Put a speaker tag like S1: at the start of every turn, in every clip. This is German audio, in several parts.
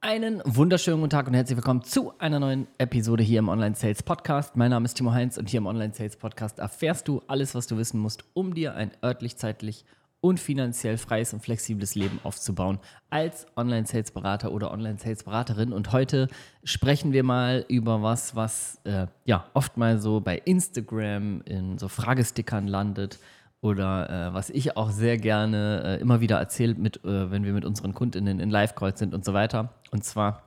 S1: Einen wunderschönen guten Tag und herzlich willkommen zu einer neuen Episode hier im Online Sales Podcast. Mein Name ist Timo Heinz und hier im Online Sales Podcast erfährst du alles, was du wissen musst, um dir ein örtlich, zeitlich und finanziell freies und flexibles Leben aufzubauen als Online Sales Berater oder Online Sales Beraterin. Und heute sprechen wir mal über was, was äh, ja oft mal so bei Instagram in so Fragestickern landet oder äh, was ich auch sehr gerne äh, immer wieder erzähle, mit, äh, wenn wir mit unseren Kundinnen in Live-Calls sind und so weiter. Und zwar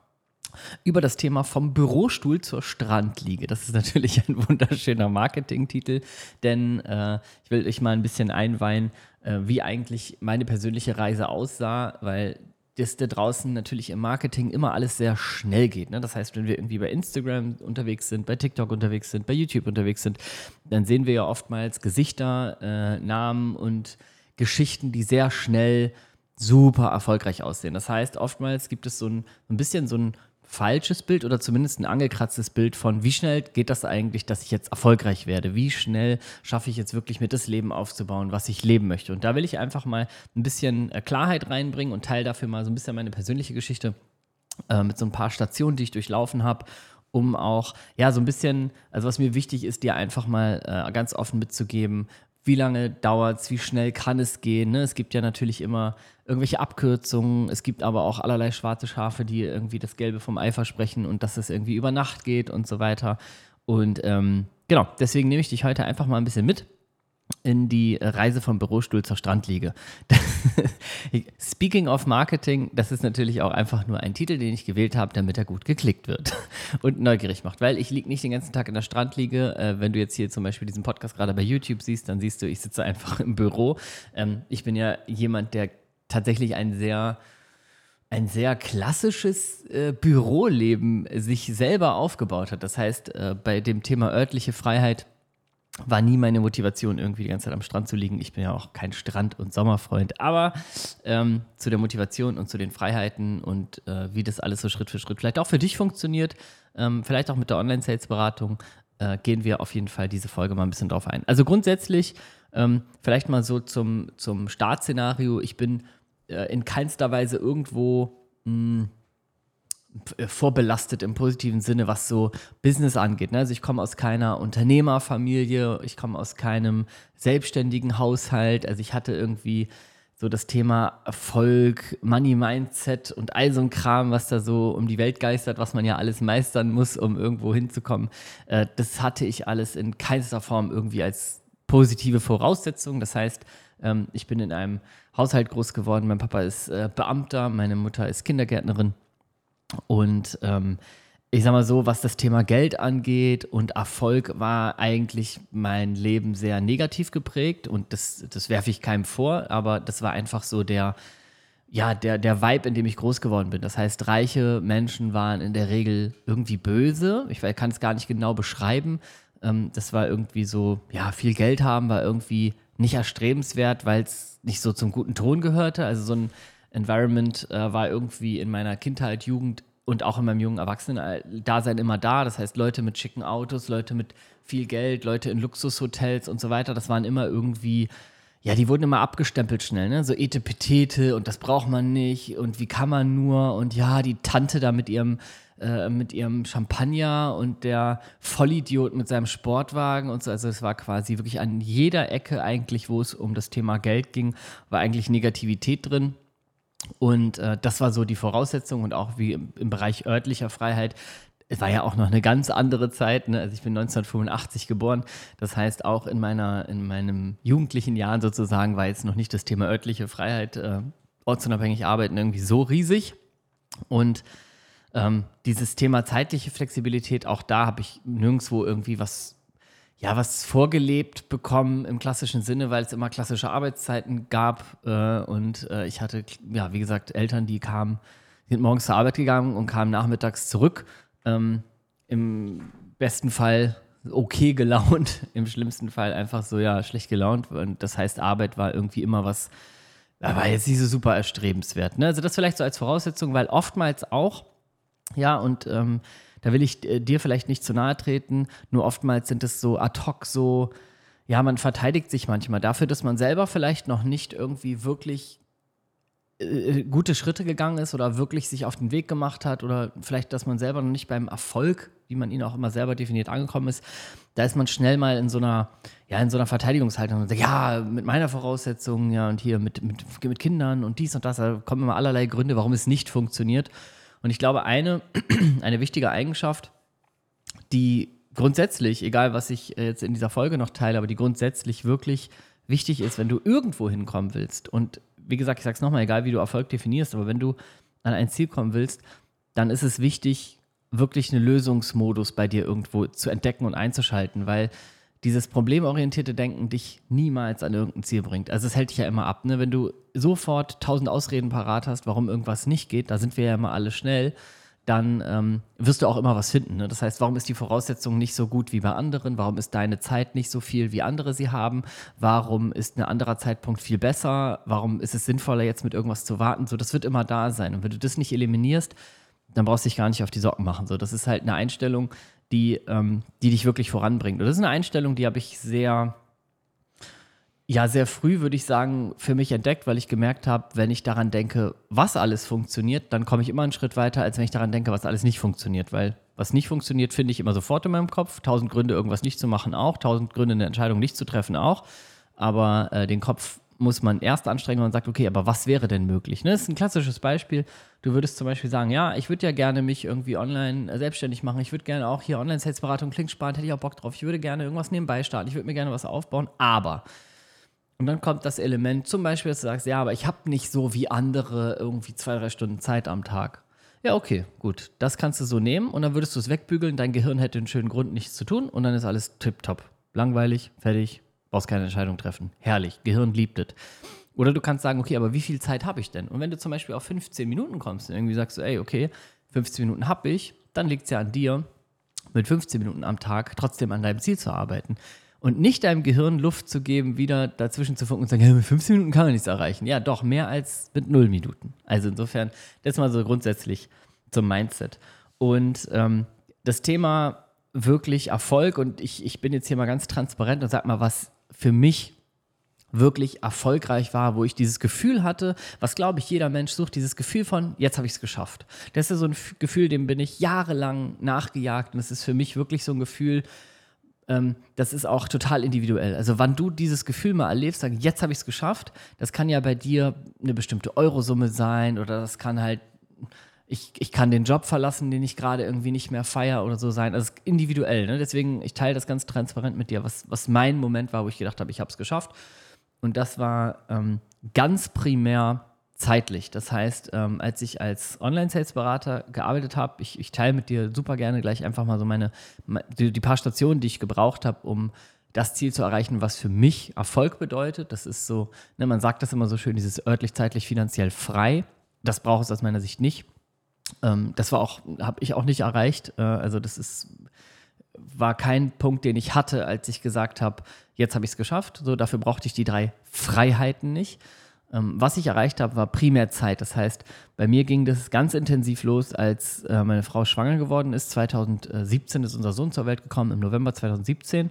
S1: über das Thema vom Bürostuhl zur Strandliege. Das ist natürlich ein wunderschöner Marketingtitel, denn äh, ich will euch mal ein bisschen einweihen, äh, wie eigentlich meine persönliche Reise aussah, weil dass da draußen natürlich im Marketing immer alles sehr schnell geht. Ne? Das heißt, wenn wir irgendwie bei Instagram unterwegs sind, bei TikTok unterwegs sind, bei YouTube unterwegs sind, dann sehen wir ja oftmals Gesichter, äh, Namen und Geschichten, die sehr schnell super erfolgreich aussehen. Das heißt, oftmals gibt es so ein, ein bisschen so ein falsches Bild oder zumindest ein angekratztes Bild von, wie schnell geht das eigentlich, dass ich jetzt erfolgreich werde? Wie schnell schaffe ich jetzt wirklich mir das Leben aufzubauen, was ich leben möchte? Und da will ich einfach mal ein bisschen äh, Klarheit reinbringen und teile dafür mal so ein bisschen meine persönliche Geschichte äh, mit so ein paar Stationen, die ich durchlaufen habe um auch, ja, so ein bisschen, also was mir wichtig ist, dir einfach mal äh, ganz offen mitzugeben, wie lange dauert es, wie schnell kann es gehen. Ne? Es gibt ja natürlich immer irgendwelche Abkürzungen, es gibt aber auch allerlei schwarze Schafe, die irgendwie das Gelbe vom Ei versprechen und dass es irgendwie über Nacht geht und so weiter. Und ähm, genau, deswegen nehme ich dich heute einfach mal ein bisschen mit in die Reise vom Bürostuhl zur Strandliege. Speaking of Marketing, das ist natürlich auch einfach nur ein Titel, den ich gewählt habe, damit er gut geklickt wird und neugierig macht. Weil ich liege nicht den ganzen Tag in der Strandliege. Äh, wenn du jetzt hier zum Beispiel diesen Podcast gerade bei YouTube siehst, dann siehst du, ich sitze einfach im Büro. Ähm, ich bin ja jemand, der tatsächlich ein sehr ein sehr klassisches äh, Büroleben sich selber aufgebaut hat. Das heißt, äh, bei dem Thema örtliche Freiheit war nie meine Motivation, irgendwie die ganze Zeit am Strand zu liegen. Ich bin ja auch kein Strand- und Sommerfreund. Aber ähm, zu der Motivation und zu den Freiheiten und äh, wie das alles so Schritt für Schritt vielleicht auch für dich funktioniert, ähm, vielleicht auch mit der Online-Sales-Beratung, äh, gehen wir auf jeden Fall diese Folge mal ein bisschen drauf ein. Also grundsätzlich, ähm, vielleicht mal so zum, zum Startszenario. Ich bin äh, in keinster Weise irgendwo. Mh, hm, vorbelastet im positiven Sinne, was so Business angeht. Ne? Also ich komme aus keiner Unternehmerfamilie, ich komme aus keinem selbstständigen Haushalt. Also ich hatte irgendwie so das Thema Erfolg, Money Mindset und all so ein Kram, was da so um die Welt geistert, was man ja alles meistern muss, um irgendwo hinzukommen. Äh, das hatte ich alles in keinster Form irgendwie als positive Voraussetzung. Das heißt, ähm, ich bin in einem Haushalt groß geworden. Mein Papa ist äh, Beamter, meine Mutter ist Kindergärtnerin. Und ähm, ich sag mal so, was das Thema Geld angeht und Erfolg war eigentlich mein Leben sehr negativ geprägt und das, das werfe ich keinem vor, aber das war einfach so der, ja, der, der Vibe, in dem ich groß geworden bin. Das heißt, reiche Menschen waren in der Regel irgendwie böse. Ich kann es gar nicht genau beschreiben. Ähm, das war irgendwie so, ja, viel Geld haben war irgendwie nicht erstrebenswert, weil es nicht so zum guten Ton gehörte. Also so ein Environment äh, war irgendwie in meiner Kindheit, Jugend und auch in meinem jungen Erwachsenen-Dasein immer da. Das heißt, Leute mit schicken Autos, Leute mit viel Geld, Leute in Luxushotels und so weiter, das waren immer irgendwie, ja, die wurden immer abgestempelt schnell, ne? So Etepetete und das braucht man nicht und wie kann man nur und ja, die Tante da mit ihrem äh, mit ihrem Champagner und der Vollidiot mit seinem Sportwagen und so. Also es war quasi wirklich an jeder Ecke eigentlich, wo es um das Thema Geld ging, war eigentlich Negativität drin. Und äh, das war so die Voraussetzung und auch wie im, im, Bereich örtlicher Freiheit. Es war ja auch noch eine ganz andere Zeit. Ne? Also ich bin 1985 geboren. Das heißt, auch in, meiner, in meinem jugendlichen Jahren sozusagen war jetzt noch nicht das Thema örtliche Freiheit, äh, ortsunabhängig arbeiten irgendwie so riesig. Und ähm, dieses Thema zeitliche Flexibilität, auch da habe ich nirgendwo irgendwie was ja, was vorgelebt bekommen im klassischen Sinne, weil es immer klassische Arbeitszeiten gab. Äh, und äh, ich hatte, ja, wie gesagt, Eltern, die kamen, sind morgens zur Arbeit gegangen und kamen nachmittags zurück. Ähm, Im besten Fall okay gelaunt, im schlimmsten Fall einfach so, ja, schlecht gelaunt. Und das heißt, Arbeit war irgendwie immer was, war jetzt nicht so super erstrebenswert. Ne? Also das vielleicht so als Voraussetzung, weil oftmals auch, ja, und ähm, da will ich äh, dir vielleicht nicht zu nahe treten, nur oftmals sind es so ad hoc so, ja, man verteidigt sich manchmal dafür, dass man selber vielleicht noch nicht irgendwie wirklich äh, gute Schritte gegangen ist oder wirklich sich auf den Weg gemacht hat oder vielleicht, dass man selber noch nicht beim Erfolg, wie man ihn auch immer selber definiert, angekommen ist, da ist man schnell mal in so einer, ja, in so einer Verteidigungshaltung und sagt, ja, mit meiner Voraussetzung, ja, und hier mit, mit, mit Kindern und dies und das, da kommen immer allerlei Gründe, warum es nicht funktioniert. Und ich glaube, eine, eine wichtige Eigenschaft, die grundsätzlich, egal was ich äh, jetzt in dieser Folge noch teile, aber die grundsätzlich wirklich wichtig ist, wenn du irgendwo hinkommen willst. Und wie gesagt, ich sage es nochmal, egal wie du Erfolg definierst, aber wenn du an ein Ziel kommen willst, dann ist es wichtig, wirklich einen Lösungsmodus bei dir irgendwo zu entdecken und einzuschalten, weil dieses problemorientierte Denken dich niemals an irgendein Ziel bringt. Also es hält dich ja immer ab. Ne? Wenn du sofort tausend Ausreden parat hast, warum irgendwas nicht geht, da sind wir ja immer alle schnell, dann ähm, wirst du auch immer was finden. Ne? Das heißt, warum ist die Voraussetzung nicht so gut wie bei anderen? Warum ist deine Zeit nicht so viel, wie andere sie haben? Warum ist ein anderer Zeitpunkt viel besser? Warum ist es sinnvoller, jetzt mit irgendwas zu warten? So, das wird immer da sein. Und wenn du das nicht eliminierst, dann brauchst du dich gar nicht auf die Socken machen. So, das ist halt eine Einstellung, die, ähm, die dich wirklich voranbringt. Und das ist eine Einstellung, die habe ich sehr, ja, sehr früh, würde ich sagen, für mich entdeckt, weil ich gemerkt habe, wenn ich daran denke, was alles funktioniert, dann komme ich immer einen Schritt weiter, als wenn ich daran denke, was alles nicht funktioniert. Weil was nicht funktioniert, finde ich immer sofort in meinem Kopf. Tausend Gründe, irgendwas nicht zu machen auch. Tausend Gründe, eine Entscheidung nicht zu treffen auch. Aber äh, den Kopf muss man erst anstrengen und sagt, okay, aber was wäre denn möglich? Ne? Das ist ein klassisches Beispiel. Du würdest zum Beispiel sagen, ja, ich würde ja gerne mich irgendwie online selbstständig machen. Ich würde gerne auch hier Online-Sales-Beratung, klingt spannend, hätte ich auch Bock drauf. Ich würde gerne irgendwas nebenbei starten. Ich würde mir gerne was aufbauen. Aber und dann kommt das Element, zum Beispiel, dass du sagst, ja, aber ich habe nicht so wie andere irgendwie zwei, drei Stunden Zeit am Tag. Ja, okay, gut. Das kannst du so nehmen und dann würdest du es wegbügeln. Dein Gehirn hätte einen schönen Grund, nichts zu tun und dann ist alles tipptopp. Langweilig, fertig, brauchst keine Entscheidung treffen. Herrlich, Gehirn liebt es. Oder du kannst sagen, okay, aber wie viel Zeit habe ich denn? Und wenn du zum Beispiel auf 15 Minuten kommst und irgendwie sagst du, ey, okay, 15 Minuten habe ich, dann liegt es ja an dir, mit 15 Minuten am Tag trotzdem an deinem Ziel zu arbeiten. Und nicht deinem Gehirn Luft zu geben, wieder dazwischen zu funken und zu sagen, ja, mit 15 Minuten kann man nichts erreichen. Ja, doch, mehr als mit 0 Minuten. Also insofern, das mal so grundsätzlich zum Mindset. Und ähm, das Thema wirklich Erfolg, und ich, ich bin jetzt hier mal ganz transparent und sag mal, was für mich wirklich erfolgreich war, wo ich dieses Gefühl hatte, was glaube ich jeder Mensch sucht, dieses Gefühl von, jetzt habe ich es geschafft. Das ist so ein Gefühl, dem bin ich jahrelang nachgejagt und es ist für mich wirklich so ein Gefühl, ähm, das ist auch total individuell. Also wann du dieses Gefühl mal erlebst, sagen, jetzt habe ich es geschafft, das kann ja bei dir eine bestimmte Eurosumme sein oder das kann halt ich, ich kann den Job verlassen, den ich gerade irgendwie nicht mehr feiere oder so sein. Also individuell. Ne? Deswegen, ich teile das ganz transparent mit dir, was, was mein Moment war, wo ich gedacht habe, ich habe es geschafft. Und das war ähm, ganz primär zeitlich. Das heißt, ähm, als ich als Online-Sales-Berater gearbeitet habe, ich, ich teile mit dir super gerne gleich einfach mal so meine, die, die paar Stationen, die ich gebraucht habe, um das Ziel zu erreichen, was für mich Erfolg bedeutet. Das ist so, ne, man sagt das immer so schön, dieses örtlich, zeitlich, finanziell frei. Das braucht es aus meiner Sicht nicht. Ähm, das war auch, habe ich auch nicht erreicht. Äh, also das ist, war kein Punkt, den ich hatte, als ich gesagt habe, jetzt habe ich es geschafft. So, dafür brauchte ich die drei Freiheiten nicht. Ähm, was ich erreicht habe, war primär Zeit. Das heißt, bei mir ging das ganz intensiv los, als äh, meine Frau schwanger geworden ist. 2017 ist unser Sohn zur Welt gekommen, im November 2017.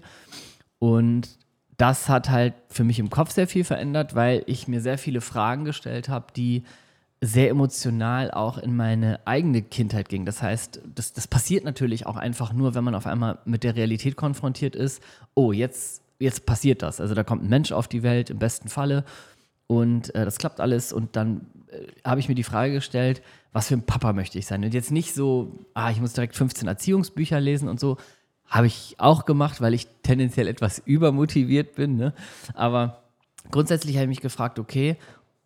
S1: Und das hat halt für mich im Kopf sehr viel verändert, weil ich mir sehr viele Fragen gestellt habe, die sehr emotional auch in meine eigene Kindheit ging. Das heißt, das, das passiert natürlich auch einfach nur, wenn man auf einmal mit der Realität konfrontiert ist. Oh, jetzt, jetzt passiert das. Also da kommt ein Mensch auf die Welt, im besten Falle. Und äh, das klappt alles. Und dann äh, habe ich mir die Frage gestellt, was für ein Papa möchte ich sein? Und jetzt nicht so, ah, ich muss direkt 15 Erziehungsbücher lesen und so. Habe ich auch gemacht, weil ich tendenziell etwas übermotiviert bin. Ne? Aber grundsätzlich habe ich mich gefragt, okay,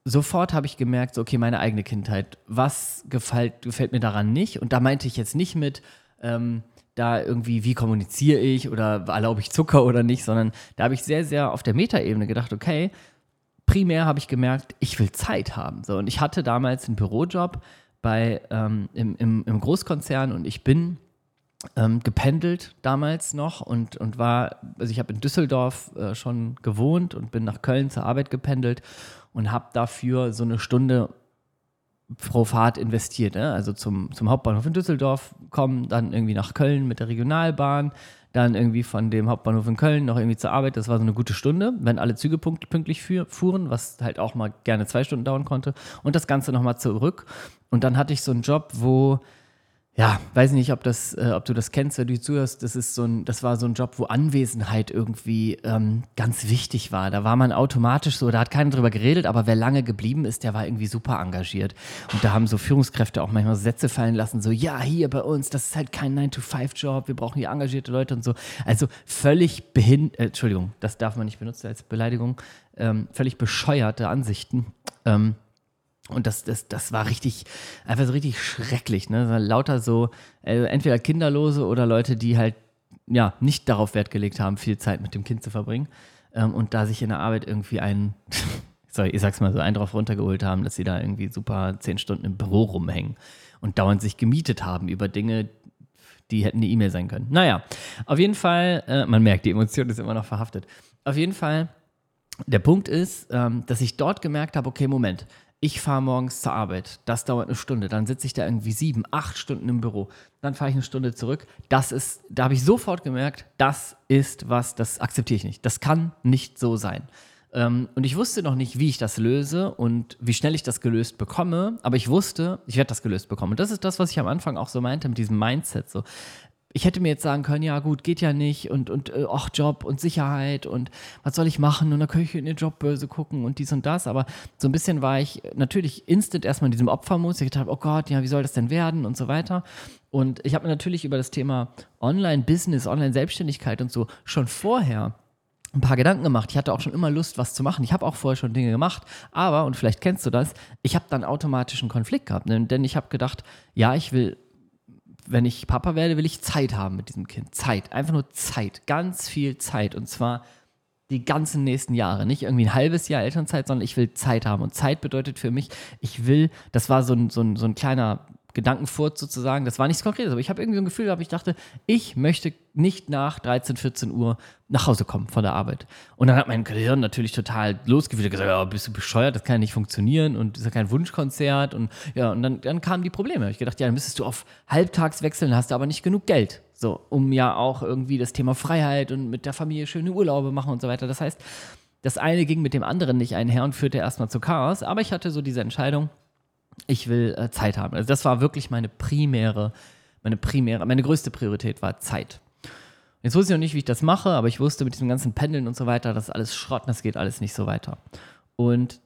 S1: sofort habe ich gemerkt, so, okay, meine eigene Kindheit, was gefällt, gefällt mir daran nicht? Und da meinte ich jetzt nicht mit, ähm, da irgendwie, wie kommuniziere ich oder erlaube ich Zucker oder nicht, sondern da habe ich sehr, sehr auf der Metaebene gedacht, okay, primär habe ich gemerkt, ich will Zeit haben. So, und ich hatte damals einen Bürojob bei, ähm, im, im, im Großkonzern und ich bin ähm, gependelt damals noch und, und war, also ich habe in Düsseldorf äh, schon gewohnt und bin nach Köln zur Arbeit gependelt und habe dafür so eine Stunde pro Fahrt investiert. Ne? Also zum, zum Hauptbahnhof in Düsseldorf kommen, dann irgendwie nach Köln mit der Regionalbahn, dann irgendwie von dem Hauptbahnhof in Köln noch irgendwie zur Arbeit. Das war so eine gute Stunde, wenn alle Züge pünktlich fuhren, was halt auch mal gerne zwei Stunden dauern konnte. Und das Ganze nochmal zurück. Und dann hatte ich so einen Job, wo ja, weiß nicht, ob, das, äh, ob du das kennst, wenn du zuhörst. Das, ist so ein, das war so ein Job, wo Anwesenheit irgendwie ähm, ganz wichtig war. Da war man automatisch so, da hat keiner drüber geredet, aber wer lange geblieben ist, der war irgendwie super engagiert. Und da haben so Führungskräfte auch manchmal Sätze fallen lassen, so, ja, hier bei uns, das ist halt kein 9-to-5-Job, wir brauchen hier engagierte Leute und so. Also völlig behindert, äh, Entschuldigung, das darf man nicht benutzen als Beleidigung, ähm, völlig bescheuerte Ansichten. Ähm, und das, das, das war richtig, einfach so richtig schrecklich. Ne? Lauter so, äh, entweder Kinderlose oder Leute, die halt ja nicht darauf Wert gelegt haben, viel Zeit mit dem Kind zu verbringen. Ähm, und da sich in der Arbeit irgendwie einen, sorry, ich sag's mal so, einen drauf runtergeholt haben, dass sie da irgendwie super zehn Stunden im Büro rumhängen und dauernd sich gemietet haben über Dinge, die hätten eine E-Mail sein können. Naja, auf jeden Fall, äh, man merkt, die Emotion ist immer noch verhaftet. Auf jeden Fall, der Punkt ist, ähm, dass ich dort gemerkt habe, okay, Moment, ich fahre morgens zur Arbeit, das dauert eine Stunde, dann sitze ich da irgendwie sieben, acht Stunden im Büro, dann fahre ich eine Stunde zurück. Das ist, da habe ich sofort gemerkt, das ist was, das akzeptiere ich nicht. Das kann nicht so sein. Ähm, und ich wusste noch nicht, wie ich das löse und wie schnell ich das gelöst bekomme, aber ich wusste, ich werde das gelöst bekommen. Und das ist das, was ich am Anfang auch so meinte mit diesem Mindset. So, ich hätte mir jetzt sagen können, ja gut, geht ja nicht und, und äh, auch Job und Sicherheit und was soll ich machen und dann könnte ich in die Jobbörse gucken und dies und das, aber so ein bisschen war ich natürlich instant erstmal in diesem Opfermodus, ich dachte, oh Gott, ja, wie soll das denn werden und so weiter und ich habe mir natürlich über das Thema Online-Business, Online-Selbstständigkeit und so schon vorher ein paar Gedanken gemacht. Ich hatte auch schon immer Lust, was zu machen. Ich habe auch vorher schon Dinge gemacht. Aber, und vielleicht kennst du das, ich habe dann automatisch einen Konflikt gehabt. Denn ich habe gedacht, ja, ich will wenn ich Papa werde, will ich Zeit haben mit diesem Kind. Zeit, einfach nur Zeit, ganz viel Zeit. Und zwar die ganzen nächsten Jahre. Nicht irgendwie ein halbes Jahr Elternzeit, sondern ich will Zeit haben. Und Zeit bedeutet für mich, ich will, das war so ein, so ein, so ein kleiner Gedankenfurz sozusagen. Das war nichts Konkretes, aber ich habe irgendwie so ein Gefühl gehabt, ich dachte, ich möchte nicht nach 13, 14 Uhr nach Hause kommen von der Arbeit. Und dann hat mein Gehirn natürlich total losgewidert gesagt, ja, bist du bescheuert, das kann ja nicht funktionieren und ist ja kein Wunschkonzert und ja, und dann, dann kamen die Probleme. Ich gedacht, ja, dann müsstest du auf halbtags wechseln, hast du aber nicht genug Geld. So, um ja auch irgendwie das Thema Freiheit und mit der Familie schöne Urlaube machen und so weiter. Das heißt, das eine ging mit dem anderen nicht einher und führte erstmal zu Chaos, aber ich hatte so diese Entscheidung, ich will äh, Zeit haben. Also das war wirklich meine primäre, meine primäre, meine größte Priorität war Zeit. Jetzt wusste ich noch nicht, wie ich das mache, aber ich wusste mit diesem ganzen Pendeln und so weiter, das ist alles Schrott das geht alles nicht so weiter. Und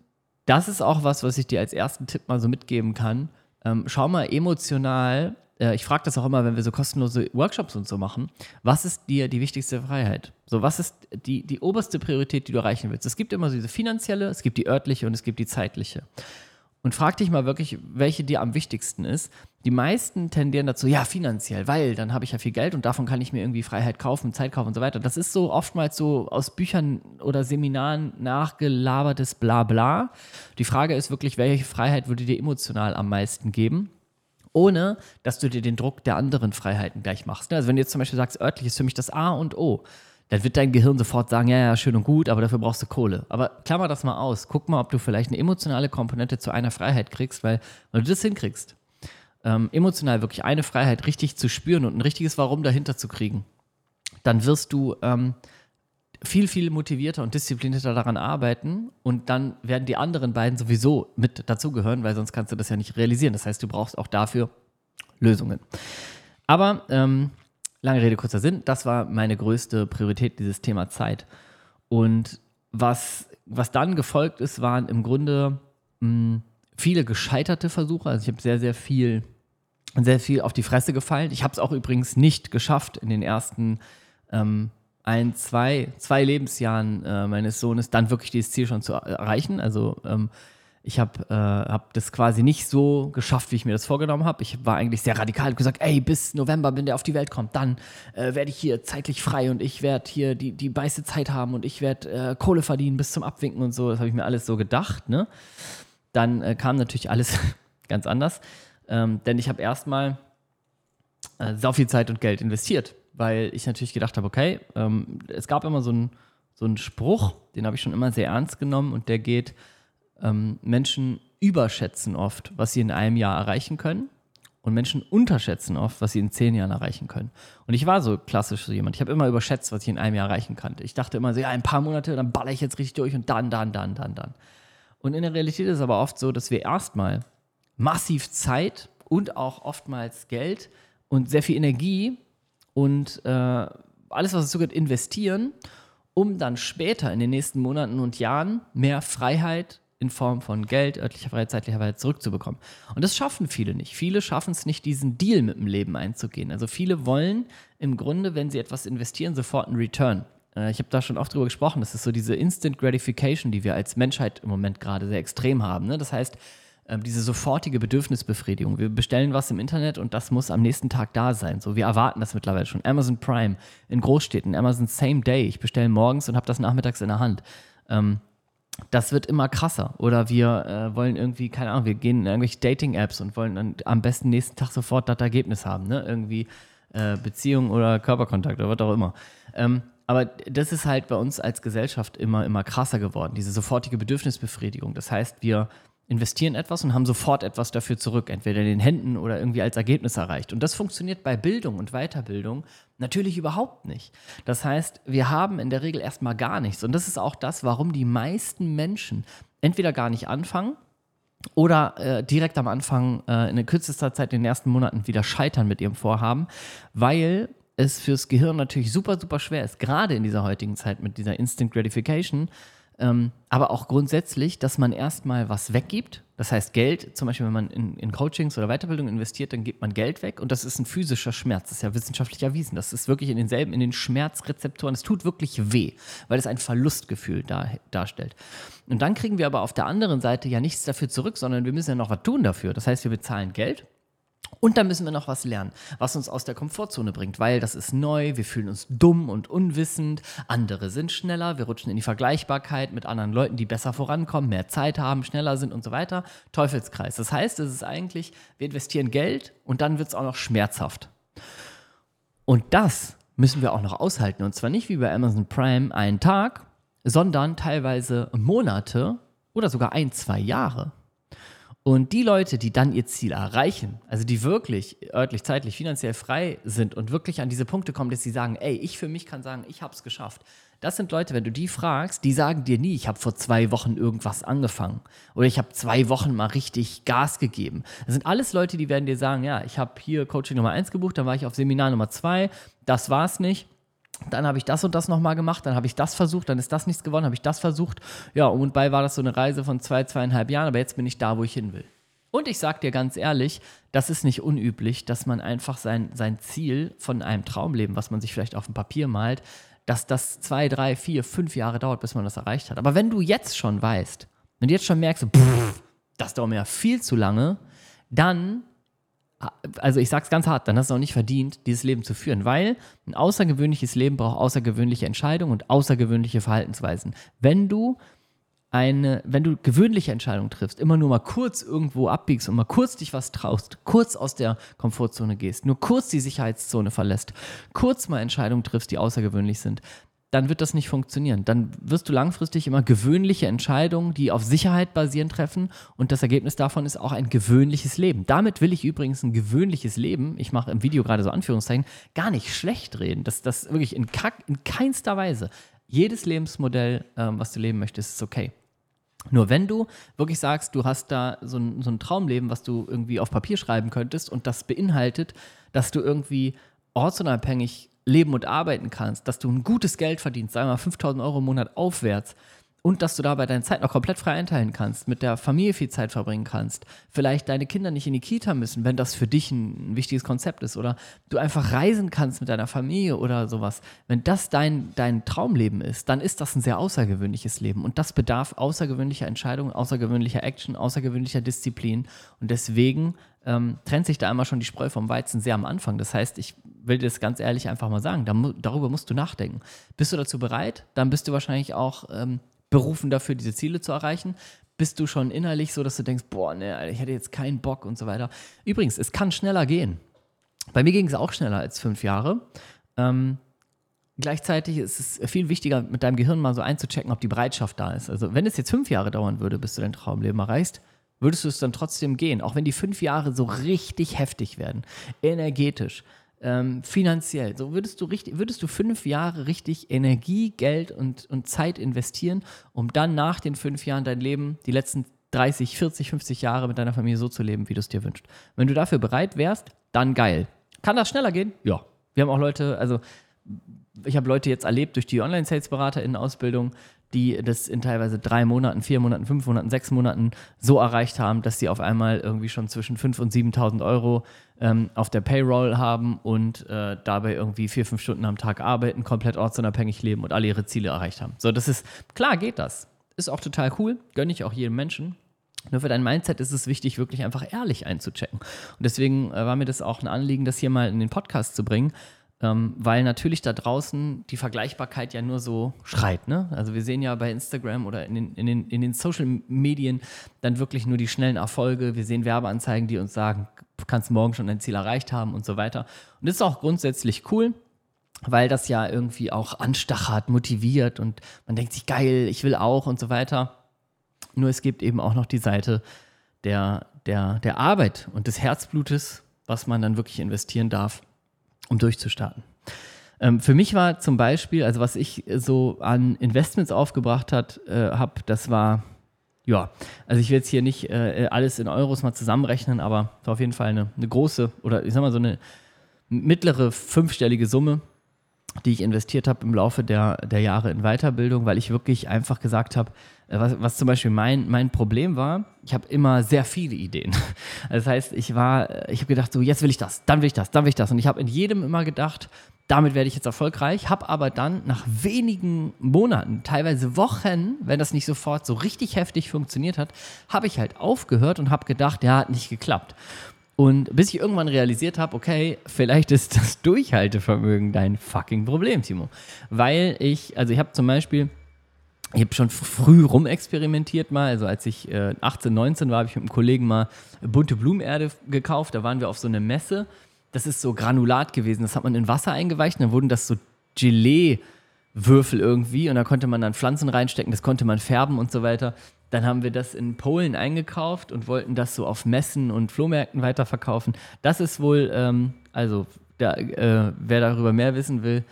S1: das ist auch was, was ich dir als ersten Tipp mal so mitgeben kann. Ähm, schau mal emotional, äh, ich frage das auch immer, wenn wir so kostenlose Workshops und so machen, was ist dir die wichtigste Freiheit? So, was ist die, die oberste Priorität, die du erreichen willst? Es gibt immer so diese finanzielle, es gibt die örtliche und es gibt die zeitliche und frag dich mal wirklich, welche dir am wichtigsten ist. Die meisten tendieren dazu, ja, finanziell, weil dann habe ich ja viel Geld und davon kann ich mir irgendwie Freiheit kaufen, Zeit kaufen und so weiter. Das ist so oftmals so aus Büchern oder Seminaren nachgelabertes Blabla. Die Frage ist wirklich, welche Freiheit würde dir emotional am meisten geben? Ohne, dass du dir den Druck der anderen Freiheiten gleich machst. Also wenn du jetzt zum Beispiel sagst, örtlich ist für mich das A und O, dann wird dein Gehirn sofort sagen, ja, ja, schön und gut, aber daför brauchst du Kohle. Aber klammer das mal aus. Guck mal, ob du vielleicht eine emotionale Komponente zu einer Freiheit kriegst, weil wenn du das hinkriegst, ähm, emotional wirklich eine Freiheit richtig zu spüren und ein richtiges Warum dahinter zu kriegen, dann wirst du ähm, viel, viel motivierter und disziplinierter daran arbeiten und dann werden die anderen beiden sowieso mit dazugehören, weil sonst kannst du das ja nicht realisieren. Das heißt, du brauchst auch dafür Lösungen. Aber ähm, lange Rede, kurzer Sinn, das war meine größte Priorität, dieses Thema Zeit. Und was, was dann gefolgt ist, waren im Grunde mh, hm, viele gescheiterte Versuche. Also ich habe sehr, sehr viel, sehr viel auf die Fresse gefallen. Ich habe es auch übrigens nicht geschafft, in den ersten ähm, ein, zwei, zwei Lebensjahren äh, meines Sohnes dann wirklich dieses Ziel schon zu erreichen. Also ähm, ich habe äh, hab das quasi nicht so geschafft, wie ich mir das vorgenommen habe. Ich war eigentlich sehr radikal und gesagt, ey, bis November, wenn der auf die Welt kommt, dann äh, werde ich hier zeitlich frei und ich werde hier die, die meiste Zeit haben und ich werde äh, Kohle verdienen bis zum Abwinken und so. Das habe ich mir alles so gedacht. Ne? Dann äh, kam natürlich alles ganz anders, ähm, denn ich habe erstmal äh, sau viel Zeit und Geld investiert, weil ich natürlich gedacht habe, okay, ähm, es gab immer so einen so Spruch, den habe ich schon immer sehr ernst genommen und der geht, ähm, Menschen überschätzen oft, was sie in einem Jahr erreichen können Und Menschen unterschätzen oft, was sie in zehn Jahren erreichen können. Und ich war so klassisch so jemand. Ich habe immer überschätzt, was ich in einem Jahr erreichen kann. Ich dachte immer so, ja, ein paar Monate, dann baller ich jetzt richtig durch und dann, dann, dann, dann, dann. Und in der Realität ist es aber oft so, dass wir erstmal massiv Zeit und auch oftmals Geld und sehr viel Energie und äh, alles, was dazu gehört, investieren, um dann später in den nächsten Monaten und Jahren mehr Freiheit in Form von Geld, örtlicher Freiheit, zeitlicher Freiheit zurückzubekommen. Und das schaffen viele nicht. Viele schaffen es nicht, diesen Deal mit dem Leben einzugehen. Also viele wollen im Grunde, wenn sie etwas investieren, sofort einen Return. Äh, ich habe da schon oft drüber gesprochen. Das ist so diese Instant Gratification, die wir als Menschheit im Moment gerade sehr extrem haben. Ne? Das heißt, ähm, diese sofortige Bedürfnisbefriedigung. Wir bestellen was im Internet und das muss am nächsten Tag da sein. So, wir erwarten das mittlerweile schon. Amazon Prime in Großstädten, Amazon Same Day. Ich bestelle morgens und habe das nachmittags in der Hand. Ähm, das wird immer krasser. Oder wir äh, wollen irgendwie, keine Ahnung, wir gehen in irgendwelche Dating-Apps und wollen dann am besten nächsten Tag sofort das Ergebnis haben. Ne? Irgendwie äh, Beziehung oder Körperkontakt oder was auch immer. Ähm, aber das ist halt bei uns als Gesellschaft immer, immer krasser geworden, diese sofortige Bedürfnisbefriedigung. Das heißt, wir investieren etwas und haben sofort etwas dafür zurück, entweder in den Händen oder irgendwie als Ergebnis erreicht. Und das funktioniert bei Bildung und Weiterbildung natürlich überhaupt nicht. Das heißt, wir haben in der Regel erstmal gar nichts. Und das ist auch das, warum die meisten Menschen entweder gar nicht anfangen oder äh, direkt am Anfang äh, in der kürzester Zeit in den ersten Monaten wieder scheitern mit ihrem Vorhaben, weil es fürs Gehirn natürlich super, super schwer ist, gerade in dieser heutigen Zeit mit dieser Instant Gratification, ähm, aber auch grundsätzlich, dass man erstmal was weggibt. Das heißt, Geld, zum Beispiel, wenn man in, in, Coachings oder Weiterbildung investiert, dann gibt man Geld weg und das ist ein physischer Schmerz. Das ist ja wissenschaftlich erwiesen. Das ist wirklich in denselben, in den Schmerzrezeptoren. Es tut wirklich weh, weil es ein Verlustgefühl dar, darstellt. Und dann kriegen wir aber auf der anderen Seite ja nichts dafür zurück, sondern wir müssen ja noch was tun dafür. Das heißt, wir bezahlen Geld und dann müssen wir noch was lernen, was uns aus der Komfortzone bringt, weil das ist neu, wir fühlen uns dumm und unwissend, andere sind schneller, wir rutschen in die Vergleichbarkeit mit anderen Leuten, die besser vorankommen, mehr Zeit haben, schneller sind und so weiter. Teufelskreis. Das heißt, es ist eigentlich, wir investieren Geld und dann wird es auch noch schmerzhaft. Und das müssen wir auch noch aushalten. Und zwar nicht wie bei Amazon Prime einen Tag, sondern teilweise Monate oder sogar ein, zwei Jahre. Und die Leute, die dann ihr Ziel erreichen, also die wirklich örtlich, zeitlich, finanziell frei sind und wirklich an diese Punkte kommen, dass sie sagen, ey, ich für mich kann sagen, ich habe es geschafft. Das sind Leute, wenn du die fragst, die sagen dir nie, ich habe vor zwei Wochen irgendwas angefangen oder ich habe zwei Wochen mal richtig Gas gegeben. Das sind alles Leute, die werden dir sagen, ja, ich habe hier Coaching Nummer eins gebucht, dann war ich auf Seminar Nummer zwei, das war es nicht dann habe ich das und das nochmal gemacht, dann habe ich das versucht, dann ist das nichts geworden, habe ich das versucht. Ja, und bei war das so eine Reise von zwei, zweieinhalb Jahren, aber jetzt bin ich da, wo ich hin will. Und ich sage dir ganz ehrlich, das ist nicht unüblich, dass man einfach sein, sein Ziel von einem Traumleben, was man sich vielleicht auf dem Papier malt, dass das zwei, drei, vier, fünf Jahre dauert, bis man das erreicht hat. Aber wenn du jetzt schon weißt, wenn du jetzt schon merkst, pff, das dauert mir ja viel zu lange, dann also ich sag's ganz hart, dann hast du auch nicht verdient, dieses Leben zu führen, weil ein außergewöhnliches Leben braucht außergewöhnliche Entscheidungen und außergewöhnliche Verhaltensweisen. Wenn du eine, wenn du gewöhnliche Entscheidungen triffst, immer nur mal kurz irgendwo abbiegst und mal kurz dich was traust, kurz aus der Komfortzone gehst, nur kurz die Sicherheitszone verlässt, kurz mal Entscheidungen triffst, die außergewöhnlich sind, dann wird das nicht funktionieren. Dann wirst du langfristig immer gewöhnliche Entscheidungen, die auf Sicherheit basieren, treffen und das Ergebnis davon ist auch ein gewöhnliches Leben. Damit will ich übrigens ein gewöhnliches Leben, ich mache im Video gerade so Anführungszeichen, gar nicht schlecht reden. Das, das wirklich in, in keinster Weise. Jedes Lebensmodell, ähm, was du leben möchtest, ist okay. Nur wenn du wirklich sagst, du hast da so ein, so ein Traumleben, was du irgendwie auf Papier schreiben könntest und das beinhaltet, dass du irgendwie ortsunabhängig leben und arbeiten kannst, dass du ein gutes Geld verdienst, sagen wir mal 5000 Euro im Monat aufwärts und dass du dabei deine Zeit noch komplett frei einteilen kannst, mit der Familie viel Zeit verbringen kannst, vielleicht deine Kinder nicht in die Kita müssen, wenn das für dich ein, wichtiges Konzept ist oder du einfach reisen kannst mit deiner Familie oder sowas. Wenn das dein, dein Traumleben ist, dann ist das ein sehr außergewöhnliches Leben und das bedarf außergewöhnlicher Entscheidungen, außergewöhnlicher Action, außergewöhnlicher Disziplin und deswegen ähm, trennt sich da einmal schon die Spreu vom Weizen sehr am Anfang. Das heißt, ich will dir das ganz ehrlich einfach mal sagen, da, darüber musst du nachdenken. Bist du dazu bereit? Dann bist du wahrscheinlich auch ähm, berufen dafür, diese Ziele zu erreichen. Bist du schon innerlich so, dass du denkst, boah, ne, ich hätte jetzt keinen Bock und so weiter. Übrigens, es kann schneller gehen. Bei mir ging es auch schneller als fünf Jahre. Ähm, gleichzeitig ist es viel wichtiger, mit deinem Gehirn mal so einzuchecken, ob die Bereitschaft da ist. Also, wenn es jetzt fünf Jahre dauern würde, bis du dein Traumleben erreichst, Würdest du es dann trotzdem gehen, auch wenn die fünf Jahre so richtig heftig werden, energetisch, ähm, finanziell, so würdest du richtig, würdest du fünf Jahre richtig Energie, Geld und, und Zeit investieren, um dann nach den fünf Jahren dein Leben, die letzten 30, 40, 50 Jahre mit deiner Familie so zu leben, wie du es dir wünschst. Wenn du dafür bereit wärst, dann geil. Kann das schneller gehen? Ja. Wir haben auch Leute, also ich habe Leute jetzt erlebt durch die Online-Sales-Berater in Ausbildung, die das in teilweise drei Monaten, vier Monaten, fünf Monaten, sechs Monaten so erreicht haben, dass sie auf einmal irgendwie schon zwischen 5.000 und 7.000 Euro ähm, auf der Payroll haben und äh, dabei irgendwie vier, fünf Stunden am Tag arbeiten, komplett ortsunabhängig leben und alle ihre Ziele erreicht haben. So, das ist, klar geht das. Ist auch total cool, gönne ich auch jedem Menschen. Nur für dein Mindset ist es wichtig, wirklich einfach ehrlich einzuchecken. Und deswegen äh, war mir das auch ein Anliegen, das hier mal in den Podcast zu bringen, ähm, weil natürlich da draußen die Vergleichbarkeit ja nur so schreit. Ne? Also wir sehen ja bei Instagram oder in den, in, den, in den Social Medien dann wirklich nur die schnellen Erfolge. Wir sehen Werbeanzeigen, die uns sagen, du kannst morgen schon dein Ziel erreicht haben und so weiter. Und das ist auch grundsätzlich cool weil das ja irgendwie auch anstachert, motiviert und man denkt sich, geil, ich will auch und so weiter. Nur es gibt eben auch noch die Seite der, der, der Arbeit und des Herzblutes, was man dann wirklich investieren darf, um durchzustarten. Ähm, für mich war zum Beispiel, also was ich so an Investments aufgebracht äh, habe, das war, ja, also ich will jetzt hier nicht äh, alles in Euros mal zusammenrechnen, aber war auf jeden Fall eine, eine große oder ich sag mal so eine mittlere fünfstellige Summe, die ich investiert habe im Laufe der, der Jahre in Weiterbildung, weil ich wirklich einfach gesagt habe, äh, was, was zum Beispiel mein, mein Problem war, ich habe immer sehr viele Ideen. Das heißt, ich war, äh, ich habe gedacht, so jetzt will ich das, dann will ich das, dann will ich das. Und ich habe in jedem immer gedacht, damit werde ich jetzt erfolgreich, habe aber dann nach wenigen Monaten, teilweise Wochen, wenn das nicht sofort so richtig heftig funktioniert hat, habe ich halt aufgehört und habe gedacht, ja, hat nicht geklappt. Und bis ich irgendwann realisiert habe, okay, vielleicht ist das Durchhaltevermögen dein fucking Problem, Timo. Weil ich, also ich habe zum Beispiel, ich habe schon früh rumexperimentiert mal. Also als ich äh, 18, 19 war, habe ich mit einem Kollegen mal bunte Blumenerde gekauft. Da waren wir auf so einer Messe. Das ist so Granulat gewesen. Das hat man in Wasser eingeweicht und dann wurden das so Gelee. Würfel irgendwie und da konnte man dann Pflanzen reinstecken, das konnte man färben und so weiter. Dann haben wir das in Polen eingekauft und wollten das so auf Messen und Flohmärkten weiterverkaufen. Das ist wohl, ähm, also da, äh, wer darüber mehr wissen will,